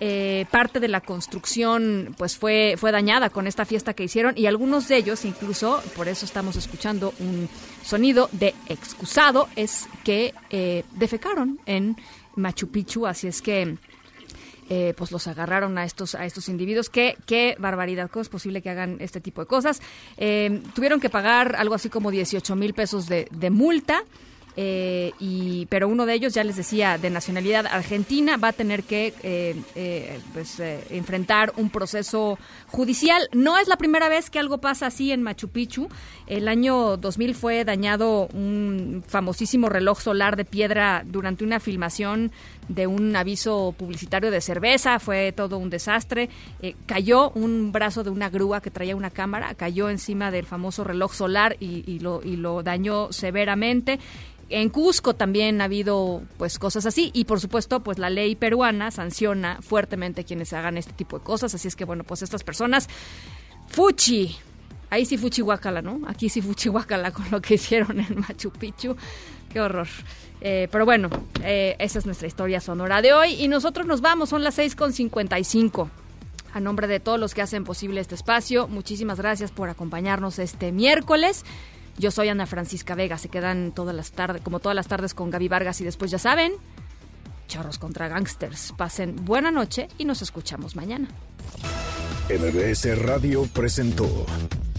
S2: eh, parte de la construcción pues fue fue dañada con esta fiesta que hicieron y algunos de ellos incluso por eso estamos escuchando un sonido de excusado es que eh, defecaron en Machu Picchu así es que eh, pues los agarraron a estos a estos individuos. Qué qué barbaridad cómo es posible que hagan este tipo de cosas Eh, tuvieron que pagar algo así como 18 mil pesos de, de multa eh, y, pero uno de ellos, ya les decía, de nacionalidad argentina, va a tener que eh, eh, pues, enfrentar un proceso judicial. No es la primera vez que algo pasa así en Machu Picchu. El año 2000 fue dañado un famosísimo reloj solar de piedra durante una filmación de un aviso publicitario de cerveza, fue todo un desastre. cayó un brazo de una grúa que traía una cámara, cayó encima del famoso reloj solar y, lo, y lo dañó severamente. En Cusco también ha habido pues cosas así y por supuesto pues la ley peruana sanciona fuertemente quienes hagan este tipo de cosas, así es que bueno, pues estas personas fuchi, ahí sí fuchi guacala, ¿no? Aquí sí fuchi guacala con lo que hicieron en Machu Picchu. Qué horror. Eh, pero bueno, eh, esa es nuestra historia sonora de hoy y nosotros nos vamos, son las 6.55. A nombre de todos los que hacen posible este espacio, muchísimas gracias por acompañarnos este miércoles. Yo soy Ana Francisca Vega. Se quedan todas las tardes, como todas las tardes con Gaby Vargas y después ya saben, chorros contra gangsters. Pasen buena noche y nos escuchamos mañana.
S1: MBS Radio presentó